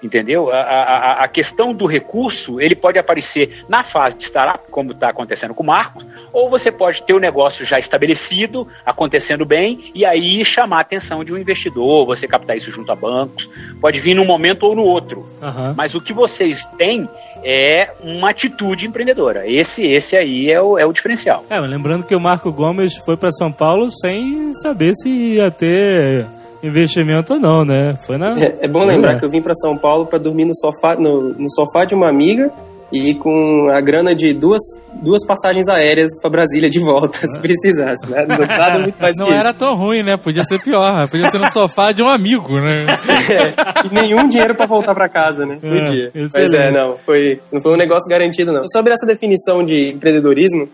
Entendeu? A, a, a questão do recurso, ele pode aparecer na fase de startup, como está acontecendo com o Marcos, ou você pode ter o negócio já estabelecido, acontecendo bem, e aí chamar a atenção de um investidor, você captar isso junto a bancos. Pode vir num momento ou no outro. Aham. Mas o que vocês têm é uma atitude empreendedora. Esse, esse aí é o, é o diferencial. É, lembrando que o Marco Gomes foi pra São Paulo sem saber se ia ter investimento ou não, né? Foi na. É, é bom lembrar É. que eu vim pra São Paulo pra dormir no sofá, no, no sofá de uma amiga e com a grana de duas, duas passagens aéreas pra Brasília de volta, se precisasse, né? Não nada muito mais Não que era tão ruim, né? Podia ser pior. Podia ser no sofá de um amigo, né? É, e nenhum dinheiro pra voltar pra casa, né? É, Podia. Mas é, não, foi, não foi um negócio garantido, não. Sobre essa definição de empreendedorismo,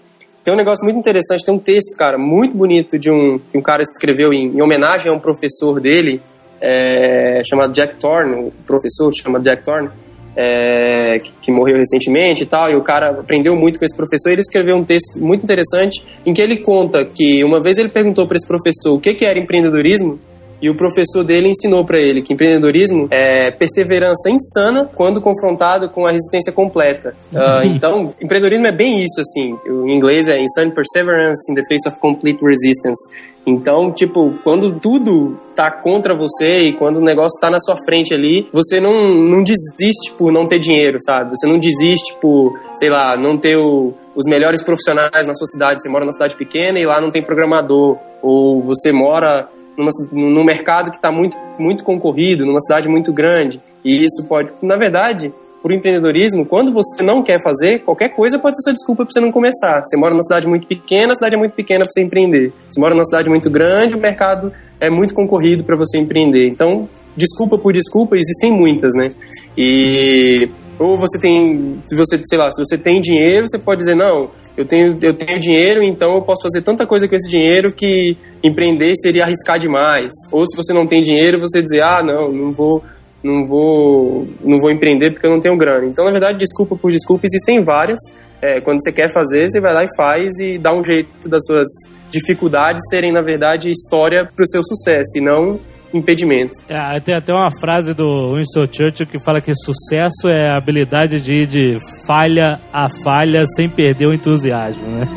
tem um negócio muito interessante, tem um texto, cara, muito bonito de um que um cara escreveu em, em homenagem a um professor dele, é, chamado Jack Thorne, o professor chama Jack Thorne, é, que, que morreu recentemente e tal, e o cara aprendeu muito com esse professor, ele escreveu um texto muito interessante em que ele conta que uma vez ele perguntou para esse professor o que, que era empreendedorismo, e o professor dele ensinou para ele que empreendedorismo é perseverança insana quando confrontado com a resistência completa. Ah, então, empreendedorismo é bem isso, assim. Em inglês é insane perseverance in the face of complete resistance. Então, tipo, quando tudo tá contra você e quando o negócio tá na sua frente ali, você não, não desiste por não ter dinheiro, sabe? Você não desiste por, sei lá, não ter o, os melhores profissionais na sua cidade. Você mora numa cidade pequena e lá não tem programador. Ou você mora numa, num mercado que está muito, muito concorrido, numa cidade muito grande. E isso pode, na verdade, por empreendedorismo, quando você não quer fazer, qualquer coisa pode ser sua desculpa para você não começar. Você mora numa cidade muito pequena, a cidade é muito pequena para você empreender. Você mora numa cidade muito grande, o mercado é muito concorrido para você empreender. Então, desculpa por desculpa, existem muitas, né? E ou você tem, se você, sei lá, se você tem dinheiro, você pode dizer não, eu tenho, eu tenho dinheiro, então eu posso fazer tanta coisa com esse dinheiro que empreender seria arriscar demais. Ou se você não tem dinheiro, você dizer, ah, não, não vou, não vou, não vou empreender porque eu não tenho grana. Então, na verdade, desculpa por desculpa, existem várias. É, quando você quer fazer, você vai lá e faz e dá um jeito das suas dificuldades serem, na verdade, história para o seu sucesso e não impedimento. É, tem até uma frase do Winston Churchill que fala que sucesso é a habilidade de ir de falha a falha sem perder o entusiasmo, né?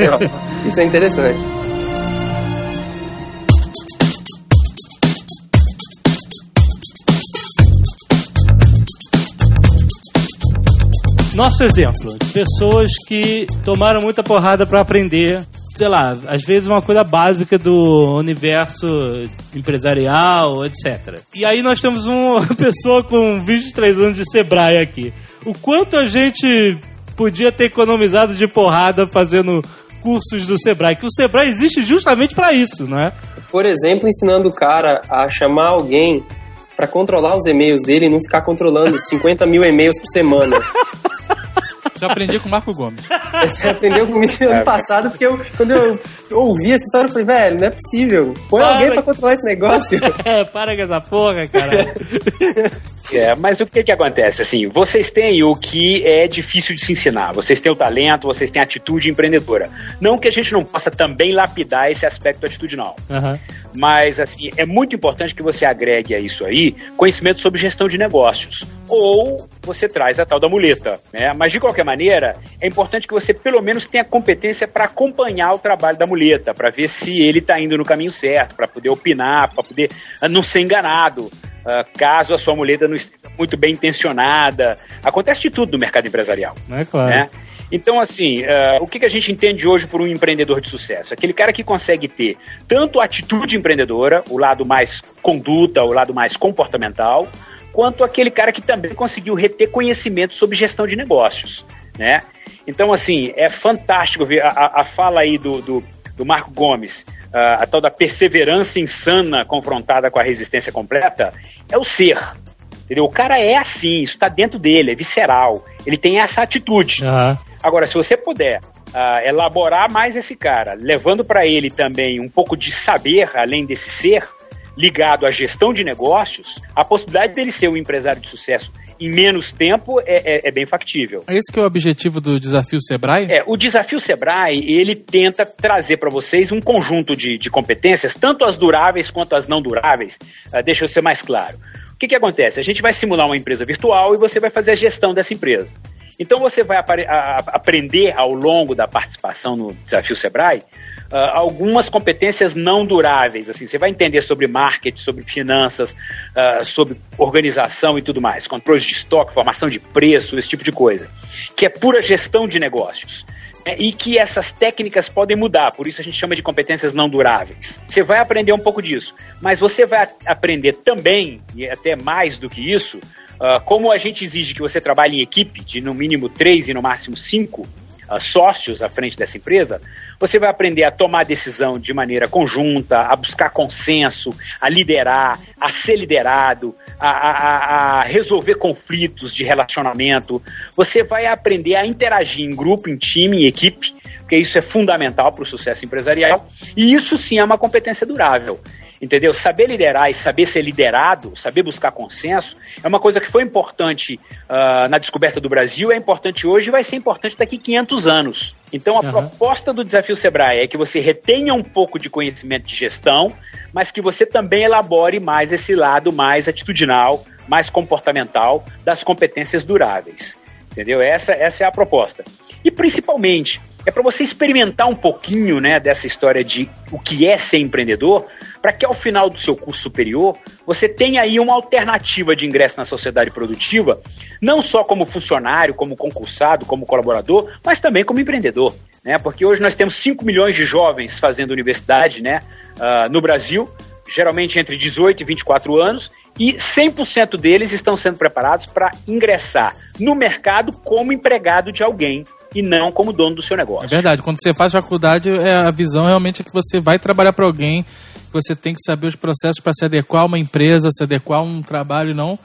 Isso é interessante. Nosso exemplo, de pessoas que tomaram muita porrada pra aprender, sei lá, às vezes uma coisa básica do universo empresarial, etc. E aí nós temos uma pessoa com 23 anos de Sebrae aqui. O quanto a gente podia ter economizado de porrada fazendo cursos do Sebrae? Que o Sebrae existe justamente pra isso, não é? Por exemplo, ensinando o cara a chamar alguém para controlar os e-mails dele e não ficar controlando 50 mil e-mails por semana. Aprendi com o Marco Gomes. Você aprendeu comigo ano passado, porque eu, quando eu ouvi essa história, eu falei, velho, não é possível. Põe Para. alguém pra controlar esse negócio. É, para com essa porra, cara. É, mas o que que acontece? Assim, vocês têm o que é difícil de se ensinar. Vocês têm o talento, vocês têm a atitude empreendedora. Não que a gente não possa também lapidar esse aspecto atitudinal. Aham. Mas, assim, é muito importante que você agregue a isso aí conhecimento sobre gestão de negócios. Ou você traz a tal da muleta, né? Mas, de qualquer maneira, é importante que você, pelo menos, tenha competência para acompanhar o trabalho da muleta, para ver se ele está indo no caminho certo, para poder opinar, para poder ah, não ser enganado. ah, caso a sua muleta não esteja muito bem intencionada. Acontece de tudo no mercado empresarial é claro. né? Então, assim, eh, o que, que a gente entende hoje por um empreendedor de sucesso? Aquele cara que consegue ter tanto a atitude empreendedora, o lado mais conduta, o lado mais comportamental, quanto aquele cara que também conseguiu reter conhecimento sobre gestão de negócios, né? Então, assim, é fantástico ver a, a- a fala aí do, do, do Marco Gomes, ah, a tal da perseverança insana confrontada com a resistência completa, é o ser. Entendeu? O cara é assim, isso está dentro dele, é visceral. Ele tem essa atitude. Aham. Agora, se você puder ah, elaborar mais esse cara, levando para ele também um pouco de saber, além desse ser, ligado à gestão de negócios, a possibilidade dele ser um empresário de sucesso em menos tempo é, é- é bem factível. É esse que é o objetivo do desafio Sebrae? É, o desafio Sebrae, ele tenta trazer para vocês um conjunto de, de competências, tanto as duráveis quanto as não duráveis. Ah, deixa eu ser mais claro. O que, que acontece? A gente vai simular uma empresa virtual e você vai fazer a gestão dessa empresa. Então você vai aprender ao longo da participação no Desafio Sebrae ah, algumas competências não duráveis. Assim, você vai entender sobre marketing, sobre finanças, ah, sobre organização e tudo mais, controles de estoque, formação de preço, esse tipo de coisa, que é pura gestão de negócios. né, E que essas técnicas podem mudar, por isso a gente chama de competências não duráveis. Você vai aprender um pouco disso, mas você vai aprender também, e até mais do que isso, ah, como a gente exige que você trabalhe em equipe de no mínimo três e no máximo cinco sócios à frente dessa empresa, você vai aprender a tomar decisão de maneira conjunta, a buscar consenso, a liderar, a ser liderado, a, a- a- resolver conflitos de relacionamento. Você vai aprender a interagir em grupo, em time, em equipe, porque isso é fundamental para o sucesso empresarial. E isso sim é uma competência durável. Entendeu? Saber liderar e saber ser liderado, saber buscar consenso, é uma coisa que foi importante ah, na descoberta do Brasil, é importante hoje e vai ser importante daqui 500 anos. Então, a Aham. proposta do Desafio Sebrae é que você retenha um pouco de conhecimento de gestão, mas que você também elabore mais esse lado mais atitudinal, mais comportamental das competências duráveis. Entendeu? Essa, essa é a proposta. E principalmente, é para você experimentar um pouquinho né, dessa história de o que é ser empreendedor, para que ao final do seu curso superior você tenha aí uma alternativa de ingresso na sociedade produtiva, não só como funcionário, como concursado, como colaborador, mas também como empreendedor. Né? Porque hoje nós temos 5 milhões de jovens fazendo universidade né, ah, no Brasil, geralmente entre 18 e 24 anos, e 100% deles estão sendo preparados para ingressar no mercado como empregado de alguém e não como dono do seu É negócio. verdade, quando você faz faculdade, é, a visão realmente é que você vai trabalhar para alguém, que você tem que saber os processos para se adequar a uma empresa, se adequar a um trabalho, não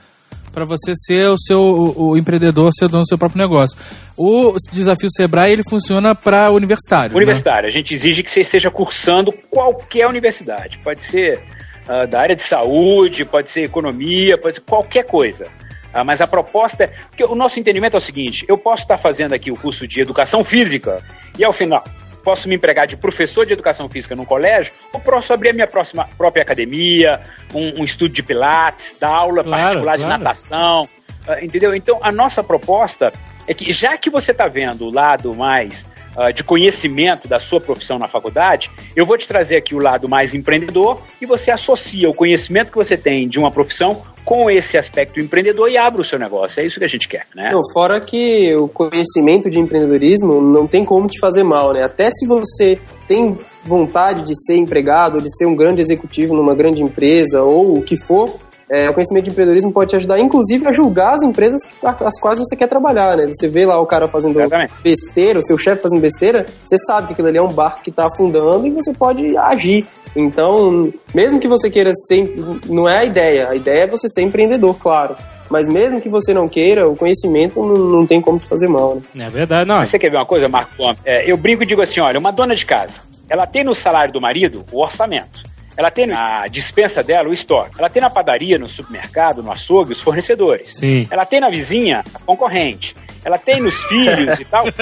para você ser o seu o, o empreendedor, ser dono do seu próprio negócio. O desafio Sebrae ele funciona para universitário. né? Universitário, a gente exige que você esteja cursando qualquer universidade. Pode ser ah, da área de saúde, pode ser economia, pode ser qualquer coisa. Ah, mas a proposta é. Porque o nosso entendimento é o seguinte: eu posso estar fazendo aqui o curso de educação física e ao final posso me empregar de professor de educação física num colégio ou posso abrir a minha próxima, própria academia, um, um estudo de pilates, dar aula Claro, particular de claro. natação, ah, entendeu? Então a nossa proposta é que já que você está vendo o lado mais ah, de conhecimento da sua profissão na faculdade, eu vou te trazer aqui o lado mais empreendedor e você associa o conhecimento que você tem de uma profissão com esse aspecto empreendedor e abre o seu negócio. É isso que a gente quer, né? Não, fora que o conhecimento de empreendedorismo não tem como te fazer mal, né? Até se você tem vontade de ser empregado, de ser um grande executivo numa grande empresa ou o que for, é, o conhecimento de empreendedorismo pode te ajudar, inclusive, a julgar as empresas as quais você quer trabalhar, né? Você vê lá o cara fazendo Exatamente. besteira, o seu chefe fazendo besteira, você sabe que aquilo ali é um barco que está afundando e você pode agir. Então, mesmo que você queira ser. Não é a ideia, a ideia é você ser empreendedor, claro. Mas mesmo que você não queira, o conhecimento não, não tem como te fazer mal, né? É verdade, não. Você quer ver uma coisa, Marco? É, eu brinco e digo assim: olha, uma dona de casa, ela tem no salário do marido o orçamento. Ela tem na dispensa dela o estoque. Ela tem na padaria, no supermercado, no açougue, os fornecedores. Sim. Ela tem na vizinha a concorrente. Ela tem nos filhos e tal.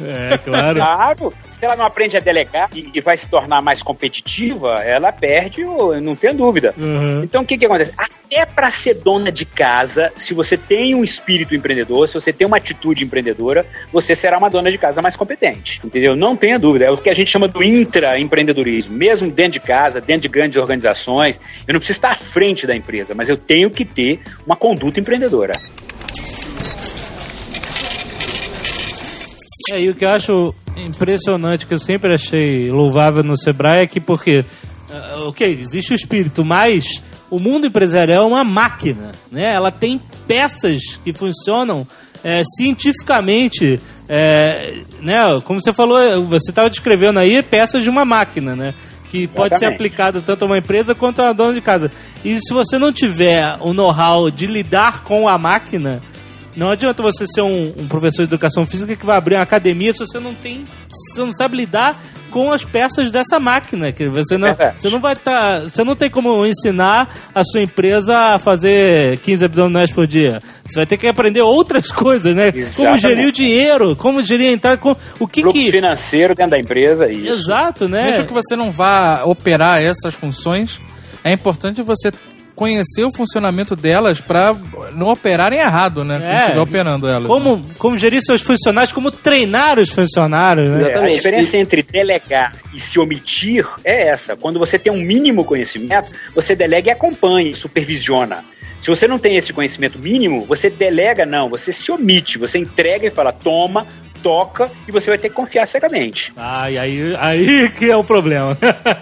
É, claro. Claro, se ela não aprende a delegar e, e vai se tornar mais competitiva, ela perde, não tem dúvida. Uhum. Então o que que acontece? Até para ser dona de casa, se você tem um espírito empreendedor, se você tem uma atitude empreendedora, você será uma dona de casa mais competente. Entendeu? Não tenha dúvida. É o que a gente chama do intraempreendedorismo. Mesmo dentro de casa, dentro de grandes organizações, eu não preciso estar à frente da empresa, mas eu tenho que ter uma conduta empreendedora. É, e o que eu acho impressionante, que eu sempre achei louvável no Sebrae, é que porque, ah, ok, existe o espírito, mas o mundo empresarial é uma máquina, né? Ela tem peças que funcionam é, cientificamente, é, né? Como você falou, você estava descrevendo aí peças de uma máquina, né? Que pode ser Exatamente. aplicada tanto a uma empresa quanto a uma dona de casa. E se você não tiver o know-how de lidar com a máquina, não adianta você ser um, um professor de educação física que vai abrir uma academia se você não tem, se você não sabe lidar com as peças dessa máquina, que você não, Verdade. você não vai estar, você não tem como ensinar a sua empresa a fazer 15 abdominais por dia. Você vai ter que aprender outras coisas, né? Como Exatamente. gerir o dinheiro, como gerir a entrada, com, o que Fluxo que financeiro dentro da empresa, isso. Exato, né? Mesmo que você não vá operar essas funções, é importante você conhecer o funcionamento delas pra não operarem errado, né? É. estiver operando elas. Como, como gerir seus funcionários, como treinar os funcionários, né? É, a Exatamente. diferença entre delegar e se omitir é essa. Quando você tem um mínimo conhecimento, você delega e acompanha, supervisiona. Se você não tem esse conhecimento mínimo, você delega não, você se omite, você entrega e fala, toma, toca, e você vai ter que confiar cegamente. Ai, aí, aí que é o problema.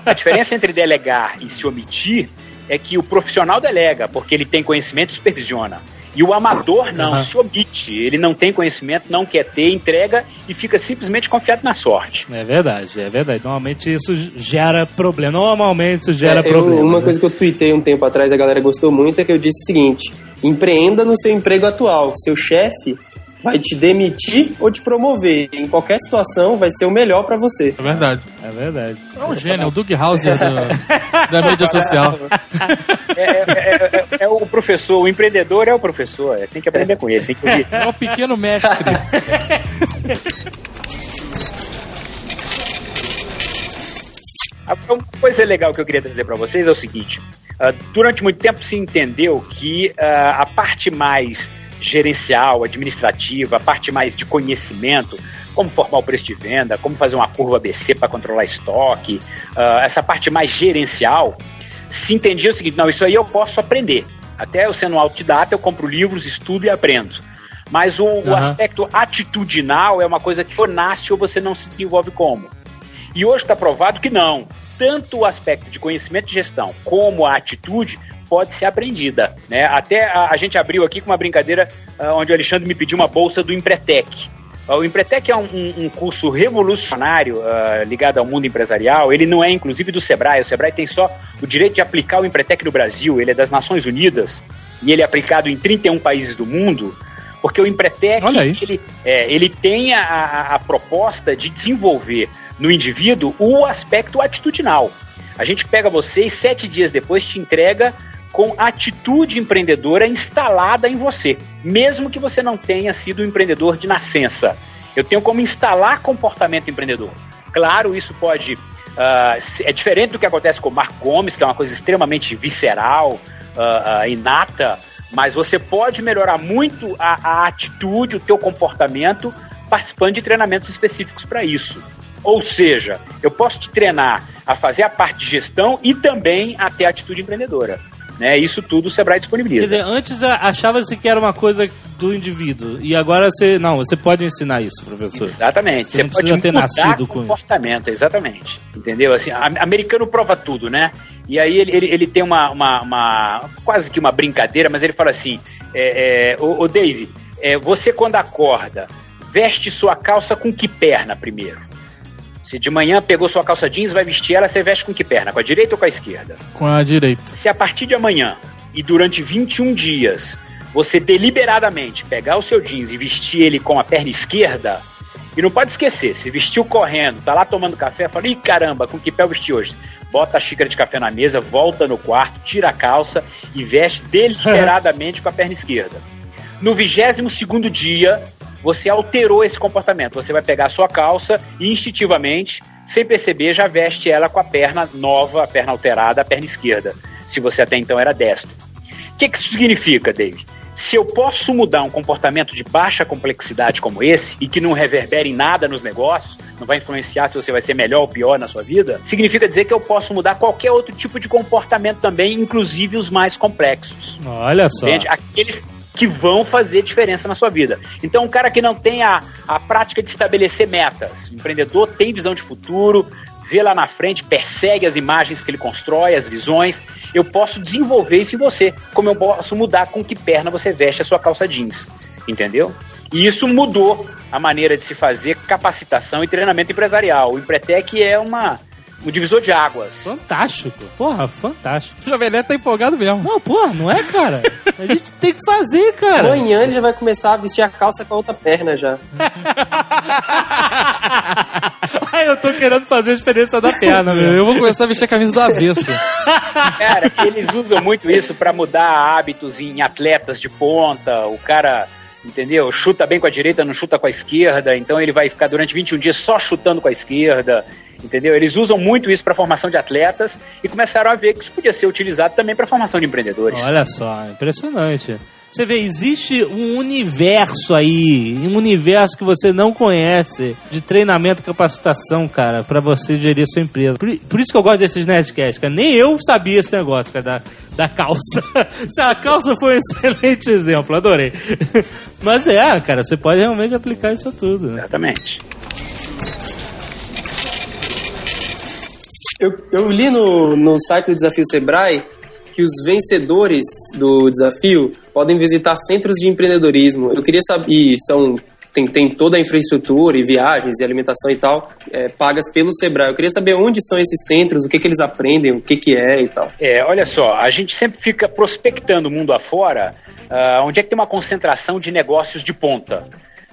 A diferença entre delegar e se omitir é que o profissional delega, porque ele tem conhecimento e supervisiona. E o amador não, Aham. se omite. Ele não tem conhecimento, não quer ter, entrega e fica simplesmente confiado na sorte. É verdade, é verdade. Normalmente isso gera problema. Normalmente isso gera É, eu- problema. uma né? coisa que eu tuitei um tempo atrás, a galera gostou muito, é que eu disse o seguinte: empreenda no seu emprego atual. Seu chefe vai te demitir ou te promover. Em qualquer situação, vai ser o melhor pra você. É verdade. É verdade. É um gênio, o Doug Hauser do- da mídia social. É, é- é- é- é o professor, o empreendedor é o professor. é, tem que aprender com ele, tem que ouvir. É o pequeno mestre. Uma coisa legal que eu queria dizer para vocês é o seguinte: ah, durante muito tempo se entendeu que ah, a parte mais gerencial, administrativa, a parte mais de conhecimento, como formar o preço de venda, como fazer uma curva ABC para controlar estoque, ah, essa parte mais gerencial, se entendia o seguinte: não, isso aí eu posso aprender. Até eu sendo um autodidata, eu compro livros, estudo e aprendo. Mas o, o Aham. aspecto atitudinal é uma coisa que ou nasce ou você não se desenvolve como. E hoje está provado que não. Tanto o aspecto de conhecimento de gestão como a atitude pode ser aprendida. Né? Até a, a gente abriu aqui com uma brincadeira ah, onde o Alexandre me pediu uma bolsa do Empretec. Ah, O Empretec é um, um- curso revolucionário ah, ligado ao mundo empresarial. Ele não é, inclusive, do Sebrae. O Sebrae tem só o direito de aplicar o Empretec no Brasil. Ele é das Nações Unidas e ele é aplicado em 31 países do mundo. Porque o Empretec ele, é, ele tem a, a- a proposta de desenvolver no indivíduo o aspecto atitudinal. A gente pega você e sete dias depois te entrega com atitude empreendedora instalada em você, mesmo que você não tenha sido um empreendedor de nascença. Eu tenho como instalar comportamento empreendedor. Claro, isso pode. se- é diferente do que acontece com o Marco Gomes, que é uma coisa extremamente visceral, ah, ah, inata, mas você pode melhorar muito a, a atitude, o teu comportamento, participando de treinamentos específicos para isso. Ou seja, eu posso te treinar a fazer a parte de gestão e também a ter atitude empreendedora. Né? Isso tudo o Sebrae Quer disponibiliza. dizer, antes achava-se que era uma coisa do indivíduo. E agora você. Não, você pode ensinar isso, professor. Exatamente. Você Você, não pode ter nascido com isso. comportamento, exatamente. Entendeu? Assim, americano prova tudo, né? E aí ele, ele, ele tem uma, uma, uma- quase que uma brincadeira, mas ele fala assim: é, é, ô, ô Dave, é, você quando acorda, veste sua calça com que perna primeiro? Se de manhã pegou sua calça jeans, vai vestir ela, você veste com que perna? Com a direita ou com a esquerda? Com a direita. se a partir de amanhã e durante 21 dias você deliberadamente pegar o seu jeans e vestir ele com a perna esquerda, e não pode esquecer, se vestiu correndo, tá lá tomando café, fala, ih caramba, com que pé eu vesti hoje? Bota a xícara de café na mesa, volta no quarto, tira a calça e veste deliberadamente com a perna esquerda. No 22 segundo dia, você alterou esse comportamento. Você vai pegar a sua calça e instintivamente, sem perceber, já veste ela com a perna nova, a perna alterada, a perna esquerda. Se você até então era destro. O que, que isso significa, David? Se eu posso mudar um comportamento de baixa complexidade como esse e que não reverbera em nada nos negócios, não vai influenciar se você vai ser melhor ou pior na sua vida, significa dizer que eu posso mudar qualquer outro tipo de comportamento também, inclusive os mais complexos. Olha só. Entende? Aqueles que vão fazer diferença na sua vida. Então, um cara que não tem a, a prática de estabelecer metas, o empreendedor tem visão de futuro, vê lá na frente, persegue as imagens que ele constrói, as visões. Eu posso desenvolver isso em você, como eu posso mudar com que perna você veste a sua calça jeans. Entendeu? E isso mudou a maneira de se fazer capacitação e treinamento empresarial. O Empretec é uma, um divisor de águas. Fantástico. Porra, fantástico. O Jovem Nerd tá empolgado mesmo. Não, porra, não é, cara? A gente tem que fazer, cara. Amanhã ele já vai começar a vestir a calça com a outra perna já. Ai, eu tô querendo fazer a experiência da perna, meu. Eu vou começar a vestir a camisa do avesso. Cara, eles usam muito isso pra mudar hábitos em atletas de ponta. O cara, entendeu? Chuta bem com a direita, não chuta com a esquerda. Então ele vai ficar durante 21 dias só chutando com a esquerda. Entendeu? Eles usam muito isso para formação de atletas e começaram a ver que isso podia ser utilizado também para formação de empreendedores. Olha só, impressionante. Você vê, existe um universo aí, um universo que você não conhece de treinamento e capacitação, cara, para você gerir sua empresa. Por, por, isso que eu gosto desses Nerdcasts, cara. Nem eu sabia esse negócio, cara, da, da calça. a calça foi um excelente exemplo, adorei. Mas é, cara, você pode realmente aplicar isso a tudo. Né? Exatamente. Eu, eu li no, no site do Desafio Sebrae que os vencedores do desafio podem visitar centros de empreendedorismo. Eu queria saber, e são tem, tem toda a infraestrutura e viagens e alimentação e tal, é, pagas pelo Sebrae. Eu queria saber onde são esses centros, o que, que eles aprendem, o que, que é e tal. É, olha só, a gente sempre fica prospectando o mundo afora, uh, onde é que tem uma concentração de negócios de ponta.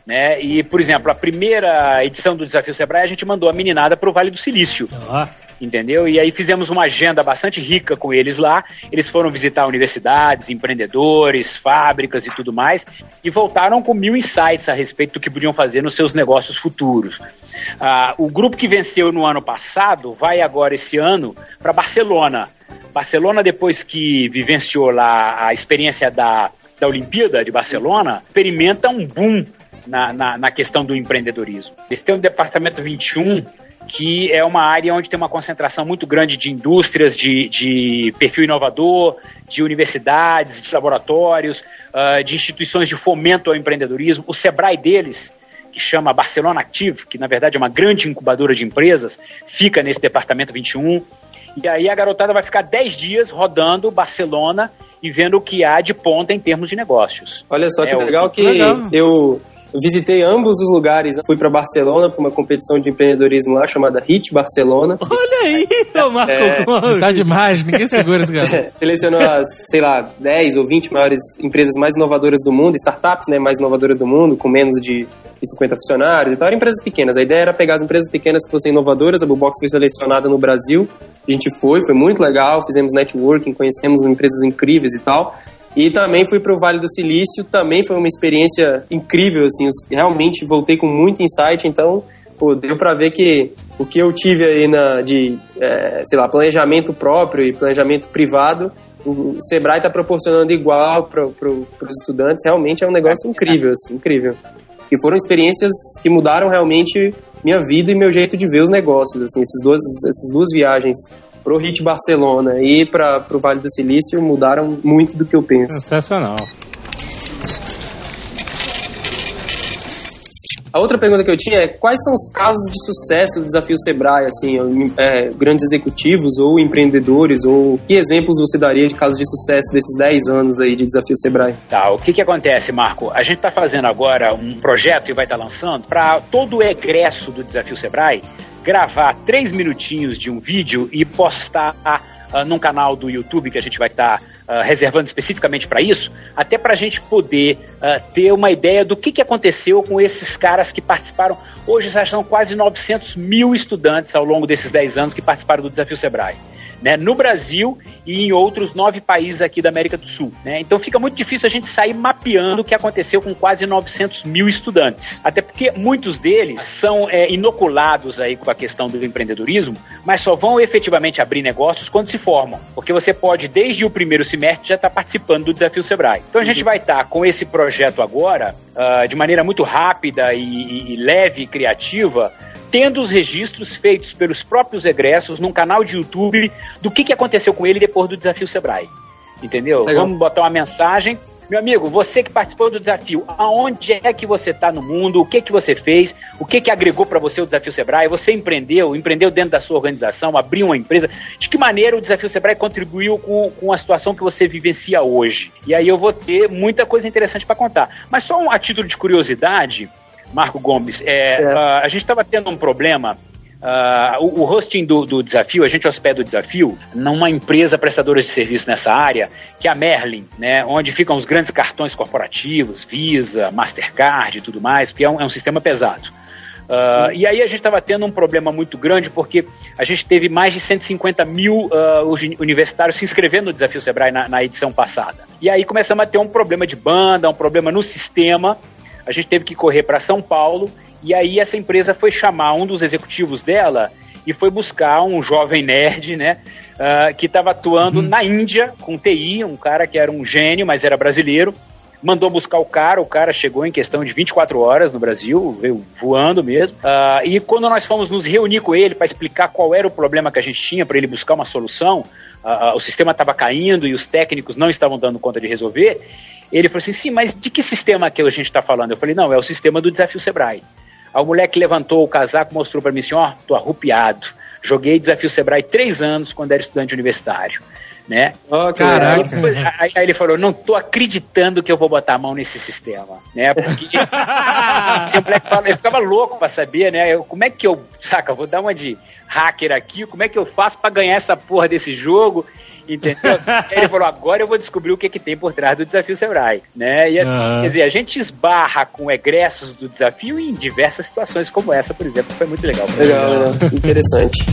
Né? E, por exemplo, a primeira edição do Desafio Sebrae, a gente mandou a meninada para o Vale do Silício. Ah entendeu? E aí fizemos uma agenda bastante rica com eles lá. Eles foram visitar universidades, empreendedores, fábricas e tudo mais, e voltaram com mil insights a respeito do que podiam fazer nos seus negócios futuros. Ah, o grupo que venceu no ano passado vai agora esse ano para Barcelona. Barcelona, depois que vivenciou lá a experiência da, da Olimpíada de Barcelona, experimenta um boom na, na, na questão do empreendedorismo. Eles têm um departamento 21 que é uma área onde tem uma concentração muito grande de indústrias, de, de perfil inovador, de universidades, de laboratórios, uh, de instituições de fomento ao empreendedorismo. O Sebrae deles, que chama Barcelona Active, que na verdade é uma grande incubadora de empresas, fica nesse departamento 21. E aí a garotada vai ficar 10 dias rodando Barcelona e vendo o que há de ponta em termos de negócios. Olha só que é, legal que legal. eu visitei ambos os lugares. Fui para Barcelona para uma competição de empreendedorismo lá chamada HIT Barcelona. Olha aí, ô Marco é, Tá demais, ninguém segura esse cara. Selecionou as, sei lá, 10 ou 20 maiores empresas mais inovadoras do mundo, startups, né, mais inovadoras do mundo, com menos de 50 funcionários e tal. Eram empresas pequenas. A ideia era pegar as empresas pequenas que fossem inovadoras. A Bubox foi selecionada no Brasil. A gente foi, foi muito legal. Fizemos networking, conhecemos empresas incríveis e tal. E também fui para o Vale do Silício, também foi uma experiência incrível, assim, realmente voltei com muito insight, então, pô, deu para ver que o que eu tive aí na, de, é, sei lá, planejamento próprio e planejamento privado, o Sebrae está proporcionando igual para os estudantes, realmente é um negócio incrível, assim, incrível. E foram experiências que mudaram realmente minha vida e meu jeito de ver os negócios, assim, esses dois, essas duas viagens pro Hit Barcelona e para o Vale do Silício mudaram muito do que eu penso. Sensacional. A outra pergunta que eu tinha é quais são os casos de sucesso do desafio Sebrae, assim, é, grandes executivos ou empreendedores, ou que exemplos você daria de casos de sucesso desses 10 anos aí de desafio Sebrae? Tá, o que que acontece, Marco? A gente está fazendo agora um projeto e vai estar tá lançando para todo o egresso do desafio Sebrae gravar três minutinhos de um vídeo e postar uh, num canal do YouTube que a gente vai estar tá, uh, reservando especificamente para isso, até para a gente poder uh, ter uma ideia do que, que aconteceu com esses caras que participaram. Hoje já são quase 900 mil estudantes ao longo desses 10 anos que participaram do Desafio Sebrae né, no Brasil e em outros nove países aqui da América do Sul. Né? Então fica muito difícil a gente sair mapeando o que aconteceu com quase 900 mil estudantes. Até porque muitos deles são é, inoculados aí com a questão do empreendedorismo, mas só vão efetivamente abrir negócios quando se formam. Porque você pode, desde o primeiro semestre, já estar tá participando do Desafio Sebrae. Então a gente vai estar tá com esse projeto agora, uh, de maneira muito rápida e, e, e leve e criativa, tendo os registros feitos pelos próprios egressos num canal de YouTube do que, que aconteceu com ele depois do desafio Sebrae. Entendeu? Legal. Vamos botar uma mensagem. Meu amigo, você que participou do desafio, aonde é que você está no mundo? O que que você fez? O que que agregou para você o desafio Sebrae? Você empreendeu, empreendeu dentro da sua organização, abriu uma empresa? De que maneira o desafio Sebrae contribuiu com, com a situação que você vivencia hoje? E aí eu vou ter muita coisa interessante para contar. Mas só um, a título de curiosidade, Marco Gomes, é, uh, a gente estava tendo um problema Uh, o, o, hosting do, do, desafio, a gente hospeda o desafio numa empresa prestadora de serviço nessa área, que é a Merlin, né, onde ficam os grandes cartões corporativos, Visa, Mastercard e tudo mais, porque é um, é um sistema pesado. Uh, e aí a gente estava tendo um problema muito grande porque a gente teve mais de 150 mil uh, universitários se inscrevendo no Desafio Sebrae na, na edição passada. E aí começamos a ter um problema de banda, um problema no sistema, a gente teve que correr para São Paulo e aí essa empresa foi chamar um dos executivos dela e foi buscar um jovem nerd, né? ah, que estava atuando na Índia com TI, um cara que era um gênio, mas era brasileiro. Mandou buscar o cara, o cara chegou em questão de 24 horas no Brasil, veio voando mesmo. Ah, e quando nós fomos nos reunir com ele para explicar qual era o problema que a gente tinha, para ele buscar uma solução, ah, o sistema estava caindo e os técnicos não estavam dando conta de resolver. Ele falou assim: sim, mas de que sistema que a gente está falando? Eu falei: não, é o sistema do desafio Sebrae. Aí o moleque levantou o casaco, mostrou para mim assim: ó, tô arrupiado. Joguei desafio Sebrae três anos quando era estudante universitário. Né? Que Caraca. Aí, depois- aí- aí ele falou, não tô acreditando que eu vou botar a mão nesse sistema, né? Porque esse moleque fala- ele ficava louco pra saber, né? Eu, como é que eu, saca, vou dar uma de hacker aqui, como é que eu faço pra ganhar essa porra desse jogo? Entendeu? Ele falou, agora eu vou descobrir o que, que tem por trás do desafio Sebrae, né? E assim, Aham. quer dizer, a gente esbarra com egressos do desafio em diversas situações como essa, por exemplo, que foi muito legal. Legal, legal. Interessante.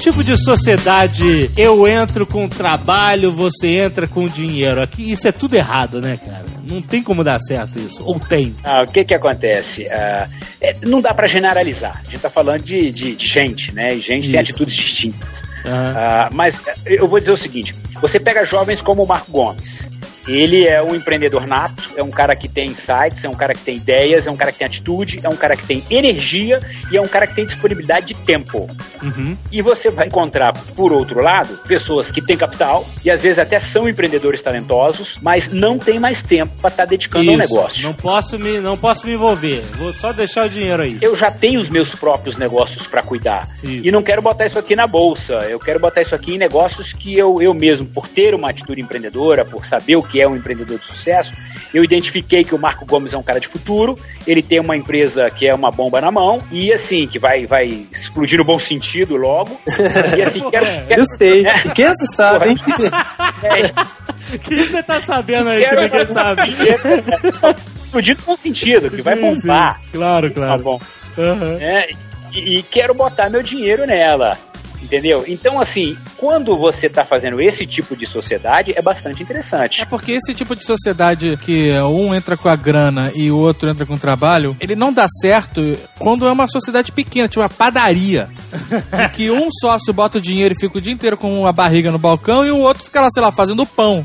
Tipo de sociedade, eu entro com trabalho, você entra com dinheiro. Aqui, isso é tudo errado, né, cara? Não tem como dar certo isso. Ou tem. Ah, o que que acontece? Ah, é, não dá pra generalizar. A gente tá falando de, de- de gente, né? E gente tem Isso. atitudes distintas. Aham. Ah, mas eu vou dizer o seguinte: você pega jovens como o Marco Gomes. Ele é um empreendedor nato, é um cara que tem insights, é um cara que tem ideias, é um cara que tem atitude, é um cara que tem energia e é um cara que tem disponibilidade de tempo. Uhum. E você vai encontrar, por outro lado, pessoas que têm capital e às vezes até são empreendedores talentosos, mas não têm mais tempo para estar dedicando ao Isso. negócio. Não posso, me, não posso me envolver. Vou só deixar o dinheiro aí. eu já tenho os meus próprios negócios para cuidar. Isso. E não quero botar isso aqui na bolsa. Eu quero botar isso aqui em negócios que eu, eu mesmo, por ter uma atitude empreendedora, por saber o que é um empreendedor de sucesso, eu identifiquei que o Marco Gomes é um cara de futuro, ele tem uma empresa que é uma bomba na mão, e assim, que vai, vai explodir no bom sentido logo. E assim, quero. quero Gostei. Fiquei assustado, hein? é, O que você tá sabendo aí que quero ninguém sabe? explodir no bom sentido, que vai Sim, bombar. sim. Claro, Tá claro. bom. Aham. né? E, e quero botar meu dinheiro nela. Entendeu? Então, assim, quando você tá fazendo esse tipo de sociedade, é bastante interessante. É porque esse tipo de sociedade que um entra com a grana e o outro entra com o trabalho, ele não dá certo quando é uma sociedade pequena, tipo uma padaria. em que um sócio bota o dinheiro e fica o dia inteiro com a barriga no balcão e o outro fica lá, sei lá, fazendo pão.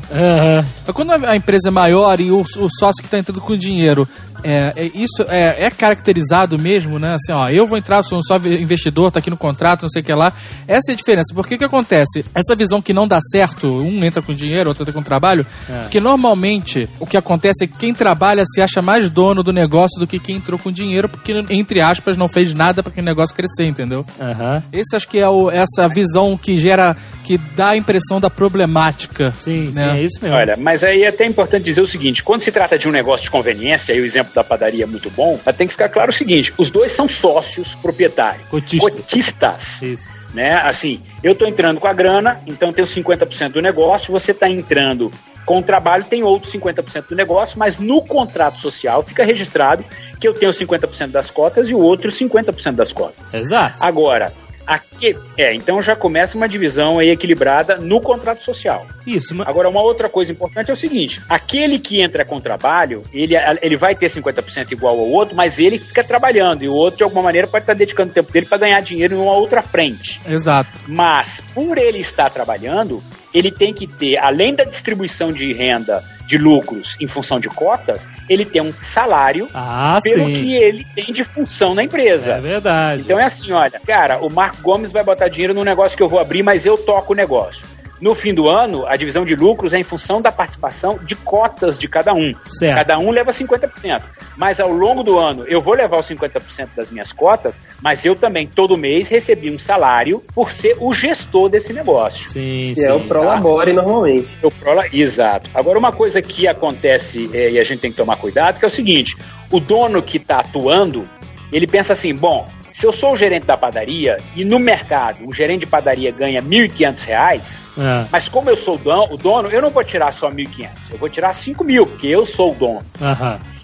Mas quando a a empresa é maior e o, o sócio que está entrando com dinheiro, é, é- isso é, é caracterizado mesmo, né? Assim, ó, eu vou entrar, sou um só investidor, tá aqui no contrato, não sei o que lá. Essa é a diferença. Por que que acontece? Essa visão que não dá certo, um entra com dinheiro, outro entra com trabalho, É. porque normalmente o que acontece é que quem trabalha se acha mais dono do negócio do que quem entrou com dinheiro, porque, entre aspas, não fez nada para que o negócio crescer, entendeu? Aham. Esse acho que é o- essa visão que gera, que dá a impressão da problemática. Sim, Né? sim, é isso mesmo. Olha, mas aí é até importante dizer o seguinte: quando se trata de um negócio de conveniência, e o exemplo da padaria é muito bom, mas tem que ficar claro o seguinte: os dois são sócios proprietários. Cotistas. Cotistas. Isso. Né? Assim, eu tô entrando com a grana, então tenho 50% do negócio, você tá entrando com o trabalho, tem outro 50% do negócio, mas no contrato social fica registrado que eu tenho 50% das cotas e o outro 50% das cotas. Exato. Agora, aqui, é, então já começa uma divisão aí equilibrada no contrato social. Isso, mas... Agora, uma outra coisa importante é o seguinte: aquele que entra com trabalho, ele, ele vai ter 50% igual ao outro, mas ele fica trabalhando, e o outro, de alguma maneira, pode estar dedicando o tempo dele para ganhar dinheiro em uma outra frente. Exato. Mas, por ele estar trabalhando, ele tem que ter, além da distribuição de renda, de lucros em função de cotas, ele tem um salário Ah, pelo sim. que ele tem de função na empresa. É verdade. Então é assim, olha, cara, o Marco Gomes vai botar dinheiro num negócio que eu vou abrir, mas eu toco o negócio. No fim do ano, a divisão de lucros é em função da participação de cotas de cada um. Certo. Cada um leva 50%. Mas ao longo do ano, eu vou levar os 50% das minhas cotas, mas eu também, todo mês, recebi um salário por ser o gestor desse negócio. Sim, Que sim. é o Prolabore normalmente. Eu prola... Exato. Agora, uma coisa que acontece é, e a gente tem que tomar cuidado, que é o seguinte: o dono que está atuando, ele pensa assim, bom, se eu sou o gerente da padaria e no mercado o gerente de padaria ganha 1.500 reais, É. mas como eu sou o dono, eu não vou tirar só R$ 1.500, eu vou tirar R$ 5 mil, porque eu sou o dono.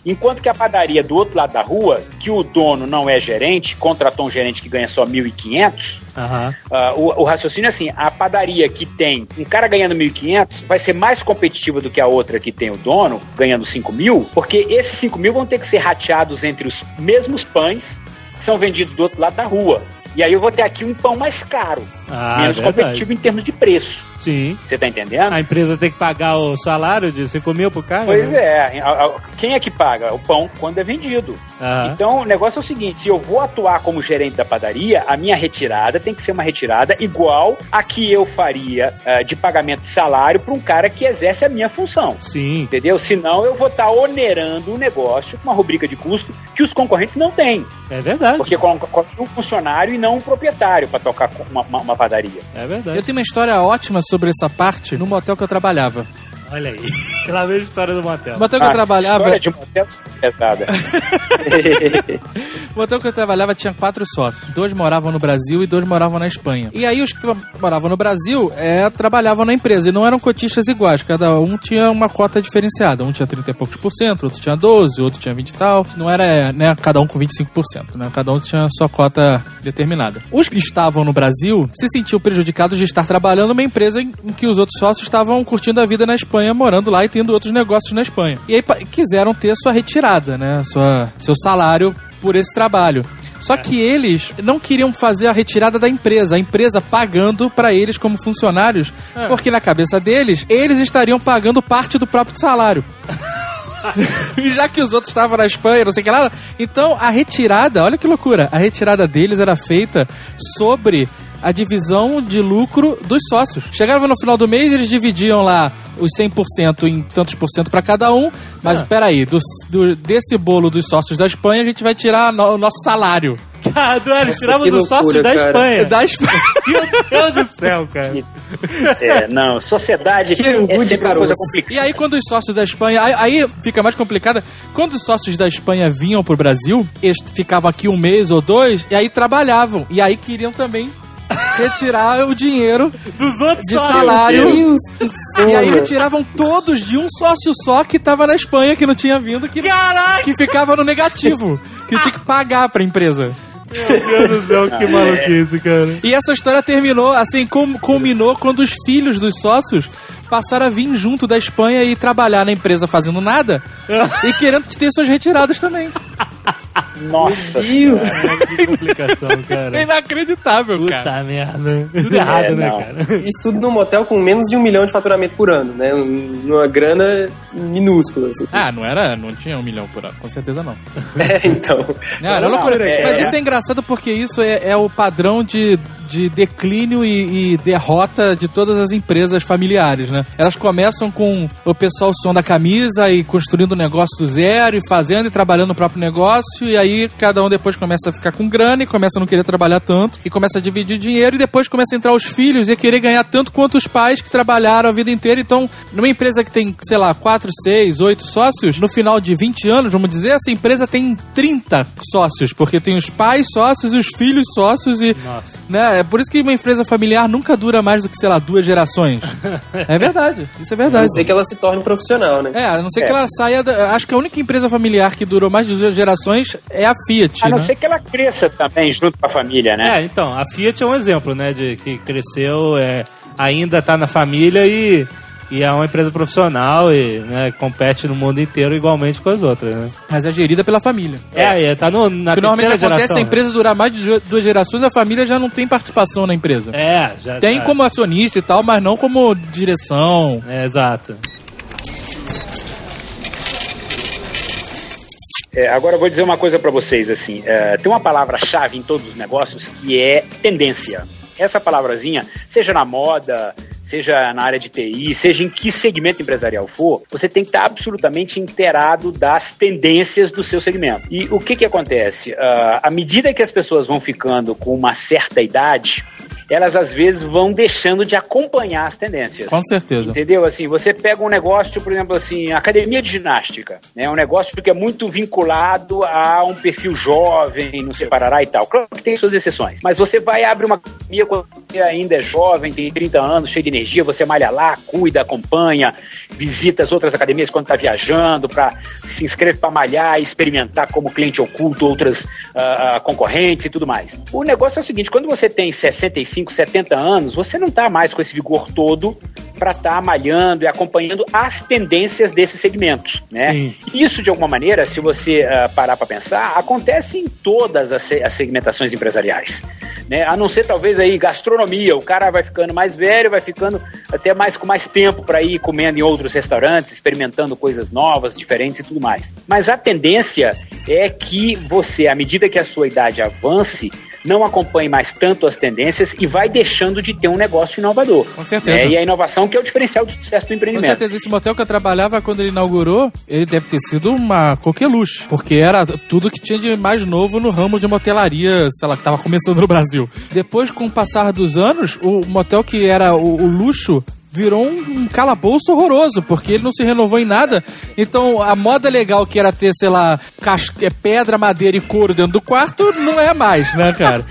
Enquanto que a padaria do outro lado da rua, que o dono não é gerente, contratou um gerente que ganha só 1.500, Aham. ah, o, o raciocínio é assim, a padaria que tem um cara ganhando 1.500 vai ser mais competitiva do que a outra que tem o dono ganhando 5 mil, porque esses 5 mil vão ter que ser rateados entre os mesmos pães são vendidos do outro lado da rua. E aí eu vou ter aqui um pão mais caro, Ah, menos verdade. competitivo em termos de preço. Sim. Você tá entendendo? A empresa tem que pagar o salário de 5 mil pro cara? Pois né? é, quem é que paga? O pão quando é vendido. Então o negócio é o seguinte: se eu vou atuar como gerente da padaria, a minha retirada tem que ser uma retirada igual a que eu faria ah, de pagamento de salário para um cara que exerce a minha função. Sim. Entendeu? Senão eu vou estar onerando o negócio com uma rubrica de custo que os concorrentes não têm. É verdade. Porque colocam um funcionário e não um proprietário para tocar uma, uma- uma padaria. É verdade. Eu tenho uma história ótima sobre essa parte no motel que eu trabalhava. Olha aí. Lá vem a história do motel. No motel que eu Ah, trabalhava, História de motel é pesada. O hotel que eu trabalhava tinha quatro sócios. Dois moravam no Brasil e dois moravam na Espanha. E aí os que moravam no Brasil é, trabalhavam na empresa e não eram cotistas iguais. Cada um tinha uma cota diferenciada. Um tinha 30 e poucos por cento, outro tinha 12, outro tinha 20 e tal. Não era né, cada um com 25%, né? Cada um tinha sua cota determinada. Os que estavam no Brasil se sentiam prejudicados de estar trabalhando numa empresa em, em que os outros sócios estavam curtindo a vida na Espanha, morando lá e tendo outros negócios na Espanha. E aí quiseram ter sua retirada, né? Sua, seu salário por esse trabalho. Só que eles não queriam fazer a retirada da empresa, a empresa pagando pra eles como funcionários, porque na cabeça deles, eles estariam pagando parte do próprio salário. e já que os outros estavam na Espanha, não sei o que lá, então a retirada, olha que loucura, a retirada deles era feita sobre a divisão de lucro dos sócios. Chegava no final do mês, eles dividiam lá os 100% em tantos por cento pra cada um, mas espera aí, do, do- desse bolo dos sócios da Espanha, a gente vai tirar no- o nosso salário. Ah, do- eles tiravam que do sócio loucura, da cara. Espanha. Da Espanha. Meu Deus do céu, cara. É, não, sociedade Que é sempre uma caroço. coisa complicada. E aí, quando os sócios da Espanha. Aí, aí fica mais complicada. Quando os sócios da Espanha vinham pro Brasil, eles ficavam aqui um mês ou dois, e aí trabalhavam. E aí queriam também retirar o dinheiro Dos outros de salário. E aí retiravam todos de um sócio só que tava na Espanha, que não tinha vindo, que, Caraca! que ficava no negativo. Que tinha que pagar pra empresa. Meu Deus do céu, que maluquice, cara. E essa história terminou, assim, cum- culminou quando os filhos dos sócios passaram a vir junto da Espanha e trabalhar na empresa fazendo nada e querendo ter suas retiradas também. Nossa. Deus. Que complicação, É cara. inacreditável, cara. Puta merda. Tudo errado, É, né, não. cara? Isso tudo num motel com menos de um milhão de faturamento por ano, né? Numa grana minúscula, assim. Ah, não era, não tinha um milhão por ano, com certeza não. É, então. Não, era Não, loucura. é- Mas isso é engraçado porque isso é, é o padrão de, de declínio e, e derrota de todas as empresas familiares, né? Elas começam com o pessoal som da camisa e construindo o negócio do zero e fazendo e trabalhando no próprio negócio e aí cada um depois começa a ficar com grana e começa a não querer trabalhar tanto e começa a dividir dinheiro e depois começa a entrar os filhos e a querer ganhar tanto quanto os pais que trabalharam a vida inteira. Então, numa empresa que tem, sei lá, 4, 6, 8 sócios, no final de 20 anos, vamos dizer, essa empresa tem 30 sócios, porque tem os pais sócios e os filhos sócios e Nossa. né? É por isso que uma empresa familiar nunca dura mais do que, sei lá, duas gerações. é verdade, isso é A verdade. não ser que ela se torne profissional, né? É, a não ser que É. ela saia. da- Acho que a única empresa familiar que durou mais de duas gerações é a Fiat. A não né? ser que ela cresça também junto com a família, né? É, então, a Fiat é um exemplo, né, de que cresceu, é, ainda tá na família e, e é uma empresa profissional e né, compete no mundo inteiro igualmente com as outras, né? Mas é gerida pela família. É, é tá no, na Porque normalmente acontece geração. a empresa durar mais de du- duas gerações, a família já não tem participação na empresa. É, já Tem já- como acionista e tal, mas não como direção. É, exato. É, agora eu vou dizer uma coisa pra vocês, assim, é, tem uma palavra-chave em todos os negócios que é tendência. Essa palavrazinha, seja na moda, seja na área de TI, seja em que segmento empresarial for, você tem que estar absolutamente inteirado das tendências do seu segmento. E o que que acontece? Ah, à medida que as pessoas vão ficando com uma certa idade, elas às vezes vão deixando de acompanhar as tendências. Com certeza. Entendeu? Assim, você pega um negócio, por exemplo, assim, academia de ginástica, né? Um negócio que é muito vinculado a um perfil jovem, não sei, parará e tal. Claro que tem suas exceções. Mas você vai abrir uma academia quando ainda é jovem, tem 30 anos, cheio de energia, você malha lá, cuida, acompanha, visita as outras academias quando está viajando, para se inscreve para malhar, experimentar como cliente oculto outras ah, concorrentes e tudo mais. O negócio é o seguinte, quando você tem 65, 70 anos, você não está mais com esse vigor todo para estar malhando e acompanhando as tendências desses segmentos, né? Sim. Isso, de alguma maneira, se você ah, parar para pensar, acontece em todas as, as segmentações empresariais. Né? A não ser talvez aí gastronomia, o cara vai ficando mais velho, vai ficando até mais com mais tempo para ir comendo em outros restaurantes, experimentando coisas novas, diferentes e tudo mais. Mas a tendência é que você, à medida que a sua idade avance, não acompanhe mais tanto as tendências e vai deixando de ter um negócio inovador. Com certeza. É, e a inovação que é o diferencial do sucesso do Com empreendimento. certeza, esse motel que eu trabalhava quando ele inaugurou, ele deve ter sido uma coqueluche, porque era tudo que tinha de mais novo no ramo de motelaria, sei lá, que tava começando no Brasil. Depois, com o passar dos anos, o motel que era o, o luxo virou um, um calabouço horroroso, porque ele não se renovou em nada. Então, a moda legal que era ter, sei lá, cas- é, pedra, madeira e couro dentro do quarto, não é mais, né, cara?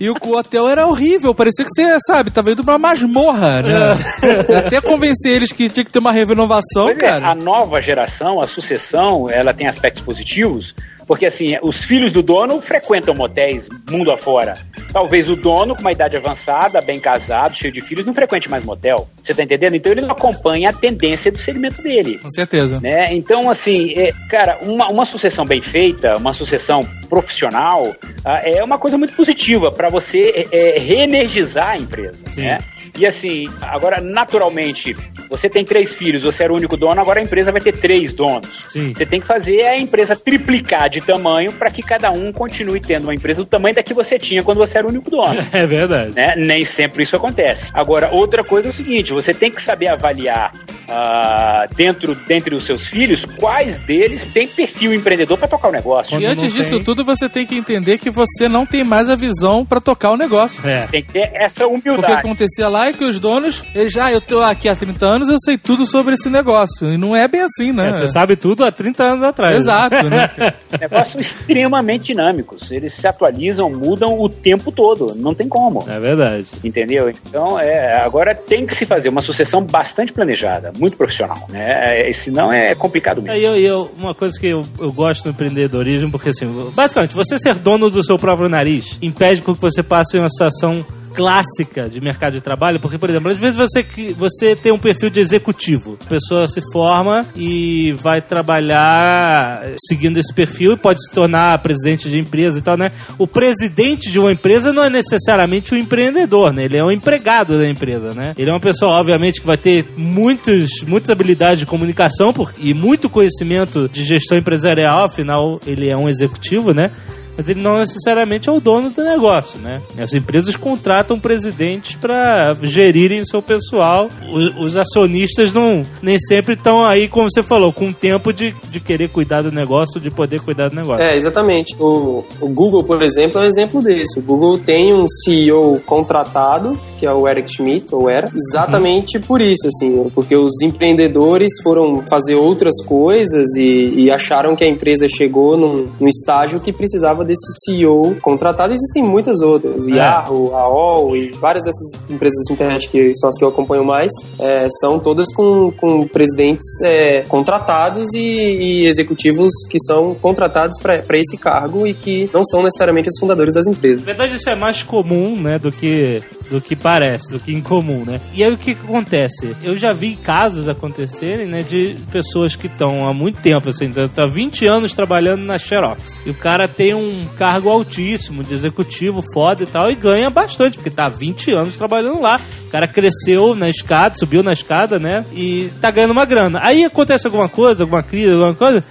E o, o hotel era horrível, parecia que você, sabe, tava indo pra uma masmorra, né? Até convencer eles que tinha que ter uma renovação, Pois é, cara. a nova geração, a sucessão, ela tem aspectos positivos, porque assim, os filhos do dono frequentam motéis mundo afora. Talvez o dono, com uma idade avançada, bem casado, cheio de filhos, não frequente mais motel. Você tá entendendo? Então ele não acompanha a tendência do segmento dele. Com certeza. Né? Então, assim, é, cara, uma, uma sucessão bem feita, uma sucessão profissional, ah, é uma coisa muito positiva para você é, é, reenergizar a empresa. Né? E assim, agora, naturalmente, você tem três filhos, você era o único dono, agora a empresa vai ter três donos. Sim. Você tem que fazer a empresa triplicar de tamanho para que cada um continue tendo uma empresa do tamanho da que você tinha quando você era o único dono. É verdade. né? Nem sempre isso acontece. Agora, outra coisa é o seguinte: você tem que saber avaliar ah, dentro dentre os seus filhos quais deles têm perfil empreendedor para tocar o negócio. E antes disso tem- tudo, você tem que entender que você não tem mais a visão pra tocar o negócio. É. Tem que ter essa Porque o que humildade. acontecia lá é que os donos, eles já, ah, eu tô aqui há 30 anos, eu sei tudo sobre esse negócio. E não é bem assim, né? É, Você sabe tudo há 30 anos atrás. Exato, né? Negócios extremamente dinâmicos. Eles se atualizam, mudam o tempo todo. Não tem como. É verdade. Entendeu? Então, é, agora tem que se fazer uma sucessão bastante planejada, muito profissional, né? É, senão é complicado mesmo. Aí eu, eu- uma coisa que eu, eu gosto do empreendedorismo, porque assim, basicamente, você ser dono do seu próprio nariz impede com que você passe em uma situação clássica de mercado de trabalho, porque, por exemplo, às vezes você, você tem um perfil de executivo. A pessoa se forma e vai trabalhar seguindo esse perfil e pode se tornar presidente de empresa e tal, né? O presidente de uma empresa não é necessariamente o empreendedor, né? Ele é um empregado da empresa, né? Ele é uma pessoa, obviamente, que vai ter muitos, muitas habilidades de comunicação e muito conhecimento de gestão empresarial, afinal, ele é um executivo, né? Mas ele não necessariamente é o dono do negócio, né? As empresas contratam presidentes para gerirem o seu pessoal. Os acionistas não nem sempre estão aí, como você falou, com tempo de, de querer cuidar do negócio, de poder cuidar do negócio. É, exatamente. O, o Google, por exemplo, é um exemplo desse. O Google tem um CEO contratado, que é o Eric Schmidt, ou era, exatamente por isso, assim, porque os empreendedores foram fazer outras coisas e, e acharam que a empresa chegou num, num estágio que precisava desse CEO contratado. Existem muitas outras, É. Yahoo, AOL e várias dessas empresas de internet que são as que eu acompanho mais, é, são todas com, com presidentes é, contratados e, e executivos que são contratados para esse cargo e que não são necessariamente os fundadores das empresas. Na verdade, isso é mais comum, né, do que, do que parece, do que incomum, né? E aí o que, que acontece? Eu já vi casos acontecerem, né, de pessoas que estão há muito tempo, assim, tá há 20 anos trabalhando na Xerox. E o cara tem um cargo altíssimo de executivo foda e tal, e ganha bastante, porque tá há 20 anos trabalhando lá. O cara cresceu na escada, subiu na escada, né, e tá ganhando uma grana. Aí acontece alguma coisa, alguma crise, alguma coisa,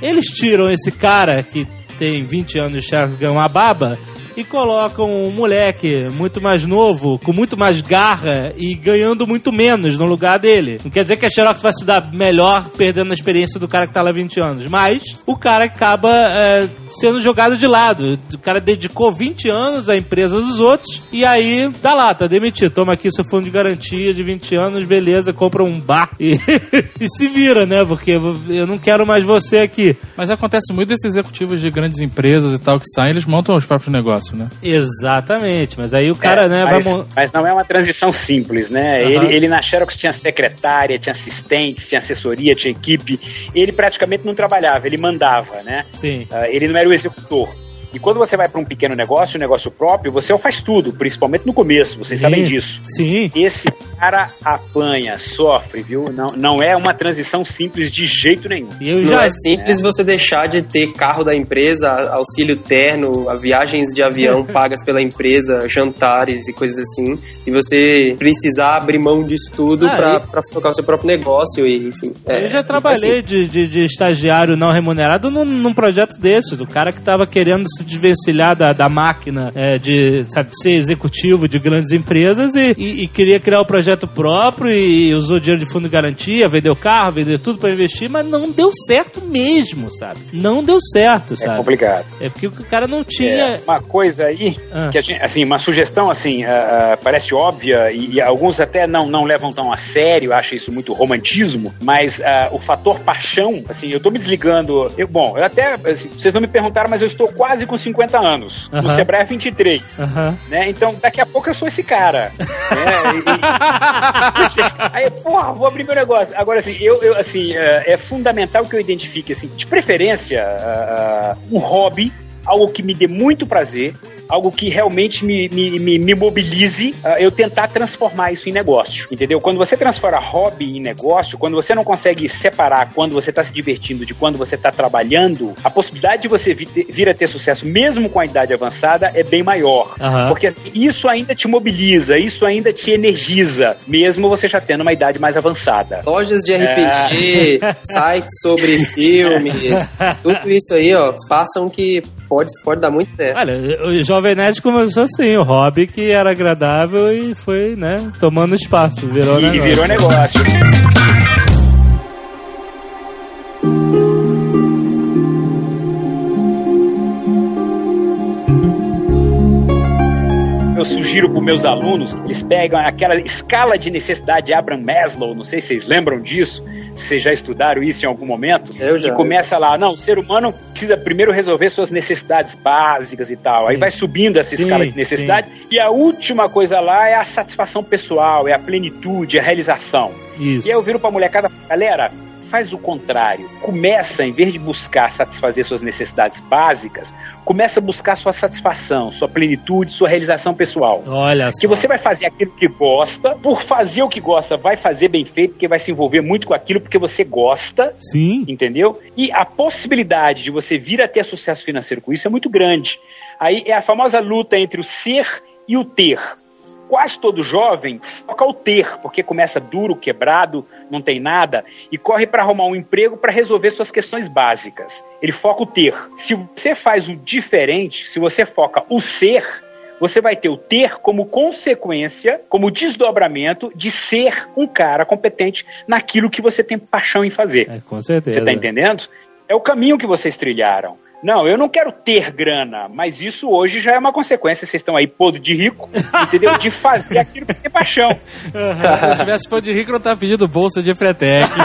eles tiram esse cara que tem 20 anos de Xerox ganha uma baba e colocam um moleque muito mais novo, com muito mais garra e ganhando muito menos no lugar dele. Não quer dizer que a Xerox vai se dar melhor perdendo a experiência do cara que tá lá há 20 anos, mas o cara acaba é, sendo jogado de lado. O cara dedicou 20 anos à empresa dos outros e aí tá lá, tá demitido. Toma aqui seu fundo de garantia de 20 anos, beleza, compra um bar e, e se vira, né? Porque eu não quero mais você aqui. Mas acontece muito desses executivos de grandes empresas e tal que saem, eles montam os próprios negócios. Né? Exatamente, mas aí o cara, É, né, mas, vai... mas não é uma transição simples, né? Aham. Ele, ele na Xerox tinha secretária, tinha assistentes, tinha assessoria, tinha equipe. Ele praticamente não trabalhava, ele mandava, né? Sim. Ah, ele não era o executor. E quando você vai para um pequeno negócio, um negócio próprio, você faz tudo, principalmente no começo, vocês sabem Sim. disso. Sim. Esse cara apanha, sofre, viu? Não, não é uma transição simples de jeito nenhum. E eu Não já... é simples você deixar de ter carro da empresa, auxílio terno, a viagens de avião pagas pela empresa, jantares e coisas assim, e você precisar abrir mão disso tudo Ah, pra, e- pra tocar o seu próprio negócio e, enfim. é, eu já não é trabalhei de, de, de estagiário não remunerado num, num projeto desses, do cara que tava querendo se desvencilhar da, da máquina é, de sabe, ser executivo de grandes empresas e, e- e queria criar o projeto próprio e usou dinheiro de fundo de garantia, vendeu carro, vendeu tudo pra investir, mas não deu certo mesmo, sabe? Não deu certo, É sabe? complicado. É porque o cara não tinha. É, uma coisa aí, Ah. que a gente, assim, uma sugestão assim, ah, ah, parece óbvia e, e alguns até não, não levam tão a sério, acham isso muito romantismo, mas ah, o fator paixão, assim, eu tô me desligando, eu, bom, eu até, assim, vocês não me perguntaram, mas eu estou quase com 50 anos, no Aham. Sebrae 23. Aham. Né? Então, daqui a pouco eu sou esse cara. né? E- Aí, porra, vou abrir meu negócio. Agora, assim, eu, eu, assim, é, é fundamental que eu identifique, assim, de preferência, ah, um hobby, algo que me dê muito prazer, algo que realmente me, me, me, me mobilize, ah, eu tentar transformar isso em negócio, entendeu? Quando você transforma hobby em negócio, quando você não consegue separar quando você está se divertindo de quando você está trabalhando, a possibilidade de você vi- vir a ter sucesso, mesmo com a idade avançada, é bem maior. Aham. Porque isso ainda te mobiliza, isso ainda te energiza, mesmo você já tendo uma idade mais avançada. Lojas de RPG, sites sobre filmes, tudo isso aí, ó, façam que pode, pode dar muito certo. Olha, o Jovem Nerd começou assim, o hobby que era agradável e foi, né, tomando espaço, virou E negócio. virou negócio. Para meus alunos, eles pegam aquela escala de necessidade de Abraham Maslow, não sei se vocês lembram disso, se vocês já estudaram isso em algum momento, Eu já. que começa lá, não, o ser humano precisa primeiro resolver suas necessidades básicas e tal, Sim. aí vai subindo essa Sim, escala de necessidade, e a última coisa lá é a satisfação pessoal, é a plenitude, é a realização. Isso. E aí eu viro pra molecada, galera, faz o contrário. Começa, em vez de buscar satisfazer suas necessidades básicas, começa a buscar sua satisfação, sua plenitude, sua realização pessoal. Olha só. Que você vai fazer aquilo que gosta, por fazer o que gosta, vai fazer bem feito, porque vai se envolver muito com aquilo porque você gosta, Sim. entendeu? E a possibilidade de você vir a ter sucesso financeiro com isso é muito grande. Aí é a famosa luta entre o ser e o ter. Quase todo jovem foca o ter, porque começa duro, quebrado, não tem nada, e corre para arrumar um emprego para resolver suas questões básicas. Ele foca o ter. Se você faz o diferente, se você foca o ser, você vai ter o ter como consequência, como desdobramento de ser um cara competente naquilo que você tem paixão em fazer. É, com certeza. Você tá entendendo? É o caminho que vocês trilharam. Não, eu não quero ter grana, mas isso hoje já é uma consequência. Vocês estão aí podre de rico, entendeu? De fazer aquilo que tem paixão. Se eu tivesse pão de rico, eu não tava pedindo bolsa de Empretec.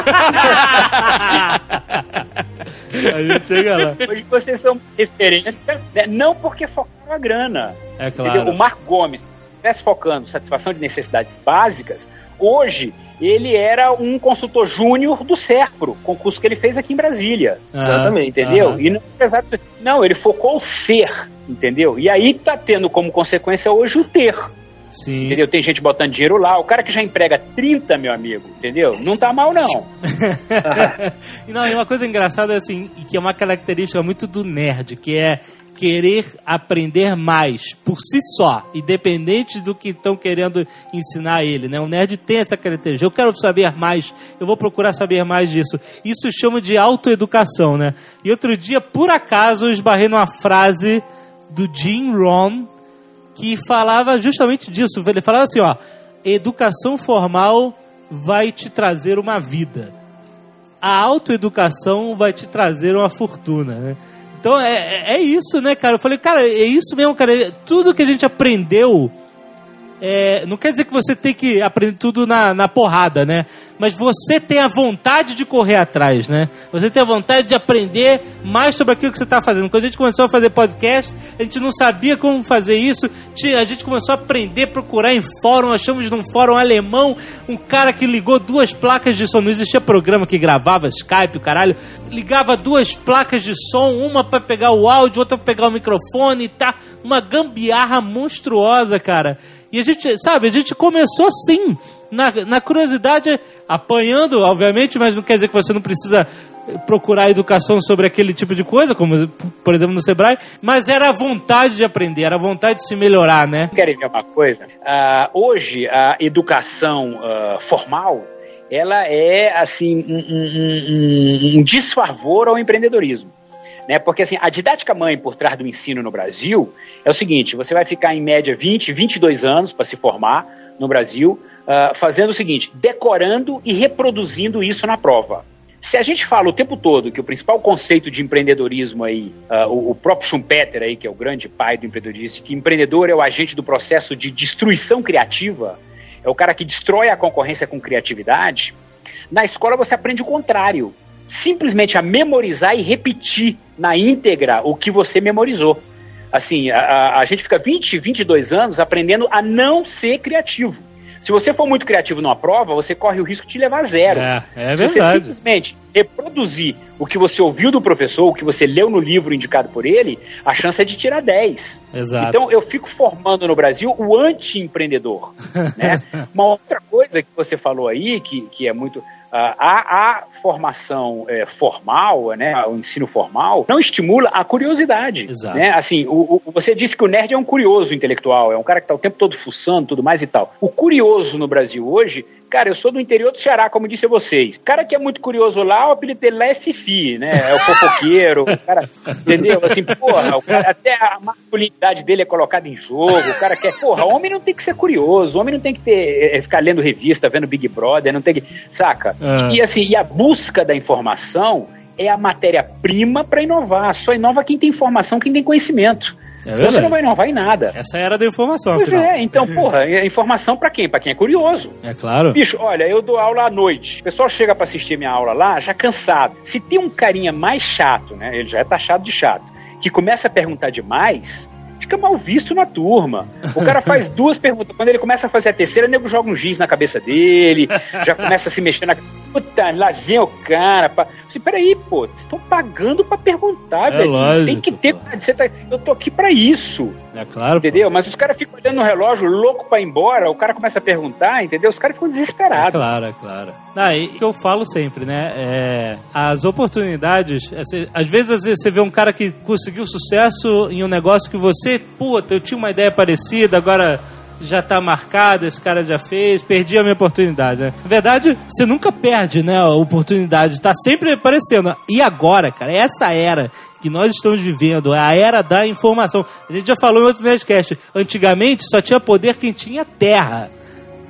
A gente chega lá. Hoje vocês são referência, né? não porque focaram a grana. É Entendeu? claro. O Marco Gomes, se estivesse focando satisfação de necessidades básicas, hoje ele era um consultor júnior do Serpro, concurso que ele fez aqui em Brasília. Ah, Exatamente. Entendeu? E não, apesar de- não, ele focou o ser, entendeu? E aí tá tendo como consequência hoje o ter. Sim. Entendeu? Tem gente botando dinheiro lá. O cara que já emprega 30, meu amigo, entendeu? Não tá mal, não. E não, e uma coisa engraçada assim, e que é uma característica muito do nerd, que é querer aprender mais por si só, independente do que estão querendo ensinar a ele, né? O nerd tem essa característica. Eu quero saber mais, eu vou procurar saber mais disso. Isso chama de autoeducação, né? E outro dia, por acaso, eu esbarrei numa frase do Jim Rohn que falava justamente disso. Ele falava assim, ó, educação formal vai te trazer uma vida a autoeducação vai te trazer uma fortuna, né? Então é, é- é isso, né, cara? Eu falei, cara, é isso mesmo, cara. Tudo que a gente aprendeu é, não quer dizer que você tem que aprender tudo na, na porrada, né? Mas você tem a vontade de correr atrás, né? Você tem a vontade de aprender mais sobre aquilo que você está fazendo. Quando a gente começou a fazer podcast, a gente não sabia como fazer isso. A gente começou a aprender, procurar em fórum. Achamos num fórum alemão um cara que ligou duas placas de som. Não existia programa que gravava Skype, o caralho. Ligava duas placas de som, uma para pegar o áudio, outra para pegar o microfone e tá. Uma gambiarra monstruosa, cara. E a gente, sabe, a gente começou assim, na, na curiosidade, apanhando, obviamente, mas não quer dizer que você não precisa procurar educação sobre aquele tipo de coisa, como por exemplo no Sebrae, mas era a vontade de aprender, era a vontade de se melhorar, né? Querem ver uma coisa? Ah, hoje, a educação ah, formal, ela é, assim, um, um- um- um desfavor ao empreendedorismo. Né? Porque, assim, a didática mãe por trás do ensino no Brasil é o seguinte, você vai ficar, em média, 20, 22 anos para se formar no Brasil, ah, fazendo o seguinte, decorando e reproduzindo isso na prova. Se a gente fala o tempo todo que o principal conceito de empreendedorismo aí, ah, o, o próprio Schumpeter aí, que é o grande pai do empreendedorismo, que empreendedor é o agente do processo de destruição criativa, é o cara que destrói a concorrência com criatividade, na escola você aprende o contrário. Simplesmente a memorizar e repetir na íntegra o que você memorizou. Assim, a, a- gente fica 20, 22 anos aprendendo a não ser criativo. Se você for muito criativo numa prova, você corre o risco de levar zero. É, é Se você verdade. simplesmente reproduzir o que você ouviu do professor, o que você leu no livro indicado por ele, a chance é de tirar 10. Exato. Então eu fico formando no Brasil o anti-empreendedor. né? Uma outra coisa que você falou aí, que, que é muito. Ah, a, a formação eh, formal, né, o ensino formal, não estimula a curiosidade. Exato. Né? Assim, o, o- você disse que o nerd é um curioso intelectual, é um cara que está o tempo todo fuçando, tudo mais e tal. O curioso no Brasil hoje, cara, eu sou do interior do Ceará, como disse a vocês. O cara que é muito curioso lá, o apelido dele lá é Fifi, né? É o fofoqueiro, o cara, entendeu? Assim, porra, cara, até a masculinidade dele é colocada em jogo, o cara quer, porra, homem não tem que ser curioso, homem não tem que ter, é, ficar lendo revista, vendo Big Brother, não tem que, saca? Ah. E assim, e a busca da informação é a matéria-prima para inovar. Só inova quem tem informação, quem tem conhecimento. É você não vai inovar em nada. Essa era da informação, Pois afinal. é, então, porra, é informação pra quem? Pra quem é curioso. É claro. Bicho, olha, eu dou aula à noite. O pessoal chega pra assistir minha aula lá, já cansado. Se tem um carinha mais chato, né? Ele já é taxado de chato, que começa a perguntar demais, fica mal visto na turma. O cara faz duas perguntas. Quando ele começa a fazer a terceira, o nego joga um giz na cabeça dele, já começa a se mexer na. Puta, lá vem o cara. Pá. Assim, peraí, pô, vocês estão pagando pra perguntar, É velho. lógico, Tem que ter. pô. Você tá, eu tô aqui pra isso. É claro. pô. Entendeu? Mas os caras ficam olhando no relógio, louco pra ir embora, o cara começa a perguntar, entendeu? Os caras ficam É desesperados. claro, é claro. Ah, e que eu falo sempre, né? É, as oportunidades, é, às vezes você vê um cara que conseguiu sucesso em um negócio que você, puta, eu tinha uma ideia parecida, agora já tá marcado, esse cara já fez, perdi a minha oportunidade, né? Na verdade, você nunca perde, né, a oportunidade, tá sempre aparecendo. E agora, cara, essa era que nós estamos vivendo, é a era da informação. A gente já falou em outro Nerdcast, antigamente só tinha poder quem tinha terra.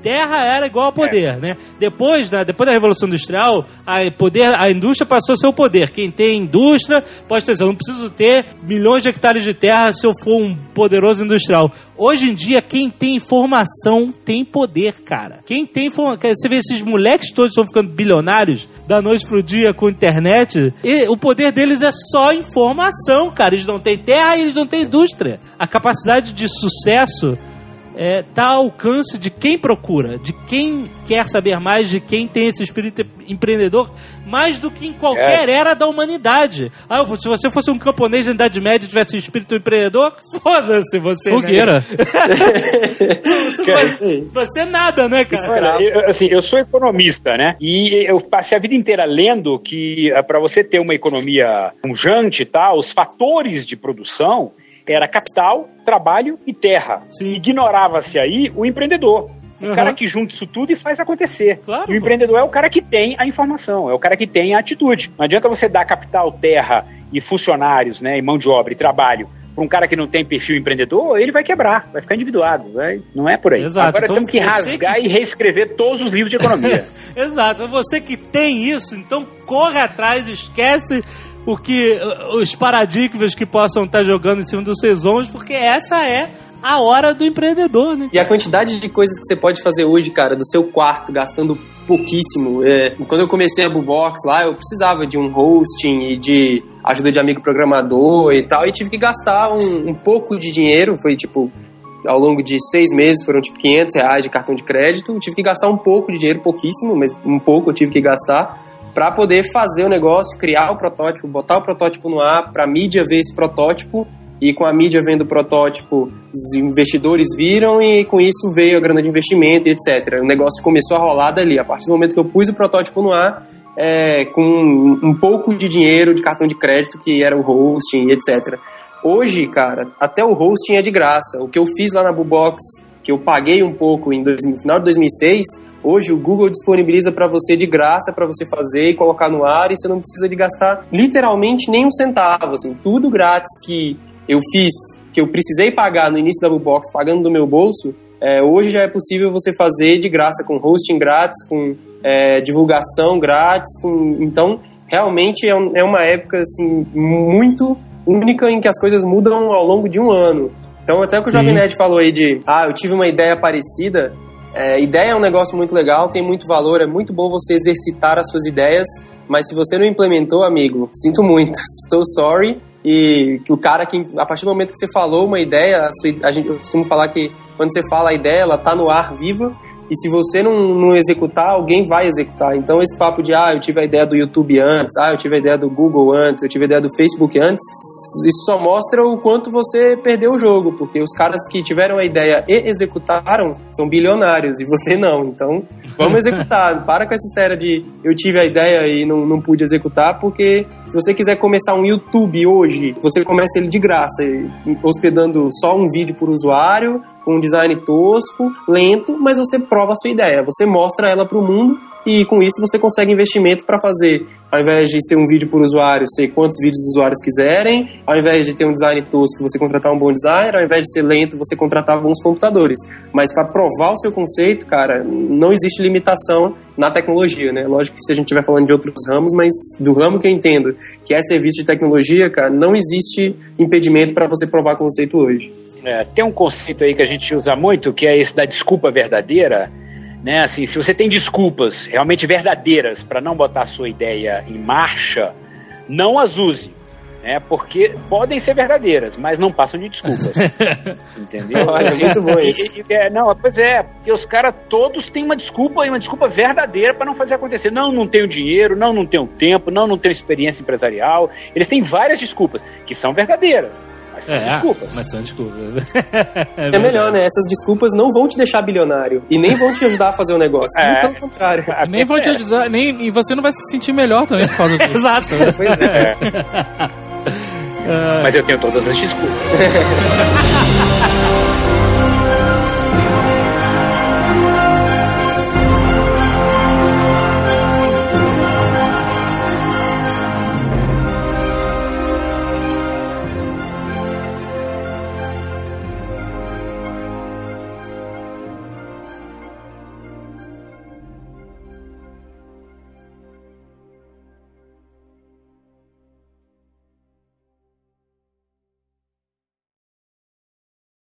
Terra era igual a poder, né? Depois, né, depois da Revolução Industrial, a, poder, a indústria passou a ser o poder. Quem tem indústria pode ter, eu não preciso ter milhões de hectares de terra se eu for um poderoso industrial. Hoje em dia, quem tem informação tem poder, cara. Quem tem informação. Você vê esses moleques todos estão ficando bilionários da noite pro dia com internet. E o poder deles é só informação, cara. Eles não têm terra e eles não têm indústria. A capacidade de sucesso é, tá ao alcance de quem procura, de quem quer saber mais, de quem tem esse espírito empreendedor, mais do que em qualquer era da humanidade. Ah, se você fosse um camponês da Idade Média e tivesse um espírito empreendedor, foda-se você. né? Fogueira. Você, não vai, você é nada, né, cara? Olha, eu, assim, eu sou economista, né? E eu passei a vida inteira lendo que para você ter uma economia pujante e tal, os fatores de produção era capital, trabalho e terra. Ignorava-se aí o empreendedor. O Uhum. cara que junta isso tudo e faz acontecer. Claro, o pô. empreendedor é o cara que tem a informação, é o cara que tem a atitude. Não adianta você dar capital, terra e funcionários, né, e mão de obra e trabalho para um cara que não tem perfil empreendedor, ele vai quebrar, vai ficar endividado, vai, não é por aí. Exato. Agora Então, temos que rasgar e reescrever todos os livros de economia. Exato. Você que tem isso, então corre atrás, esquece que os paradigmas que possam estar jogando em cima dos seus ombros, porque essa é a hora do empreendedor, né? E a quantidade de coisas que você pode fazer hoje, cara, do seu quarto, gastando pouquíssimo. É, quando eu comecei a Bubox lá, eu precisava de um hosting e de ajuda de amigo programador e tal, e tive que gastar um, um pouco de dinheiro, foi tipo ao longo de seis meses foram tipo 500 reais de cartão de crédito. Tive que gastar um pouco de dinheiro, pouquíssimo, mas um pouco eu tive que gastar para poder fazer o negócio, criar o protótipo, botar o protótipo no ar, para a mídia ver esse protótipo. E com a mídia vendo o protótipo, os investidores viram e com isso veio a grana de investimento e etc. O negócio começou a rolar dali. A partir do momento que eu pus o protótipo no ar, é, com um pouco de dinheiro de cartão de crédito, que era o hosting e etc. Hoje, cara, até o hosting é de graça. O que eu fiz lá na Bubox, que eu paguei um pouco em final de 2006, hoje o Google disponibiliza para você de graça para você fazer e colocar no ar e você não precisa de gastar literalmente nem um centavo, assim, tudo grátis que eu fiz, que eu precisei pagar no início da Bubox, pagando do meu bolso, é, hoje já é possível você fazer de graça com hosting grátis, com é, divulgação grátis, com, então realmente é, um, é uma época assim muito única em que as coisas mudam ao longo de um ano. Então, até o que o Jovem Nerd falou aí de, ah, eu tive uma ideia parecida. É, ideia é um negócio muito legal, tem muito valor, é muito bom você exercitar as suas ideias, mas se você não implementou, amigo, sinto muito, estou sorry. E o cara que, a partir do momento que você falou uma ideia, a, sua, a gente, eu costumo falar que quando você fala a ideia, ela tá no ar viva, e se você não, não executar, alguém vai executar. Então, esse papo de, ah, eu tive a ideia do YouTube antes, ah, eu tive a ideia do Google antes, eu tive a ideia do Facebook antes, isso só mostra o quanto você perdeu o jogo, porque os caras que tiveram a ideia e executaram são bilionários, e você não. Então, vamos executar. Para com essa história de eu tive a ideia e não, não pude executar, porque se você quiser começar um YouTube hoje, você começa ele de graça, hospedando só um vídeo por usuário, com um design tosco, lento, mas você prova a sua ideia, você mostra ela para o mundo e com isso você consegue investimento para fazer, ao invés de ser um vídeo por usuário, ser quantos vídeos os usuários quiserem, ao invés de ter um design tosco, você contratar um bom designer, ao invés de ser lento, você contratar bons computadores. Mas para provar o seu conceito, cara, não existe limitação na tecnologia, né? Lógico que se a gente estiver falando de outros ramos, mas do ramo que eu entendo, que é serviço de tecnologia, cara, não existe impedimento para você provar conceito hoje. É, tem um conceito aí que a gente usa muito, que é esse da desculpa verdadeira. Né? Assim, se você tem desculpas realmente verdadeiras para não botar a sua ideia em marcha, não as use. Né? Porque podem ser verdadeiras, mas não passam de desculpas. entendeu? Olha, Assim, muito bom e- isso. e- é, não, pois é, porque os caras todos têm uma desculpa e uma desculpa verdadeira para não fazer acontecer. Não, não tenho dinheiro, não, não tenho tempo, não, não tenho experiência empresarial. Eles têm várias desculpas que são verdadeiras, mas são desculpas. mas são desculpas. É melhor, né? Essas desculpas não vão te deixar bilionário e nem vão te ajudar a fazer o negócio. É. Muito pelo contrário. Nem vão te ajudar, nem, e você não vai se sentir melhor também por causa disso. Exato. Pois é. Mas eu tenho todas as desculpas.